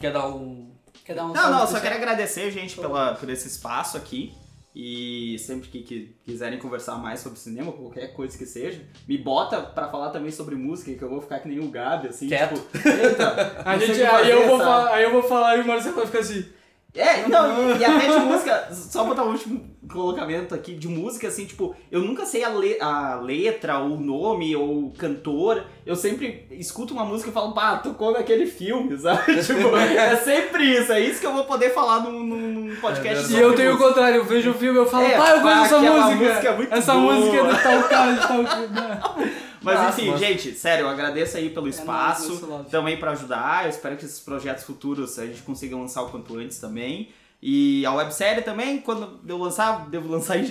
Quer dar um. Quer dar um Não, não, só quero agradecer, gente, pela, por esse espaço aqui. E sempre que, que quiserem conversar mais sobre cinema, qualquer coisa que seja, me bota pra falar também sobre música, que eu vou ficar que nem o Gabi, assim, Quieto. tipo, eita, A gente, aí, fazer, eu vou falar, aí eu vou falar e o Marcelo vai ficar assim. É, não, e, até de música, só botar um último colocamento aqui, de música, assim, tipo, eu nunca sei a, le- a letra, ou o nome, ou o cantor, eu sempre escuto uma música e falo, pá, tocou naquele filme, sabe? tipo, é sempre isso, é isso que eu vou poder falar num, num podcast É E eu tenho o música. contrário, eu vejo o filme e eu falo, É, pá, eu conheço essa aquela música. música é essa boa. música é de tal cara, de tal. Mas Massa, enfim, massa. gente, sério, eu agradeço aí pelo nóis, espaço, love. também pra ajudar. Eu espero que esses projetos futuros a gente consiga lançar o quanto antes também. E a websérie também, quando eu lançar, devo lançar em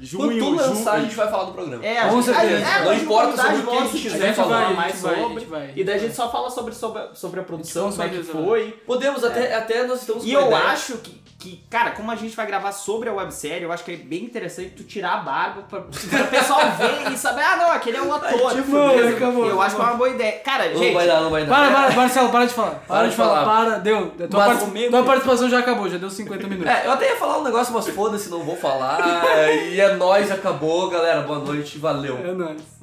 junho, Quando tu lançar, a gente vai falar do programa. É, a Com gente, certeza. é, Não importa sobre o que a gente quiser gente falar vai a mais vai, a sobre. vai. E daí a gente só fala sobre, sobre, sobre a produção, Com como é que foi. Podemos, até, até nós estamos E com a eu ideia. acho que, que, cara, como a gente vai gravar sobre a websérie, eu acho que é bem interessante tu tirar a barba pra, pra o pessoal ver e saber, ah, não, aquele é um ator. tipo, Beleza? acabou, eu acho que é uma boa ideia. Cara, Não gente, vai dar, não vai dar. Para, para, Marcelo, para de falar. Para, Para de falar, falar. para, deu. Tua, Mas part- comigo- tua participação já acabou, já deu 50 minutos. É, eu até ia falar um negócio, mas foda-se, não vou falar. e é nóis, acabou, galera. Boa noite, valeu. É nóis.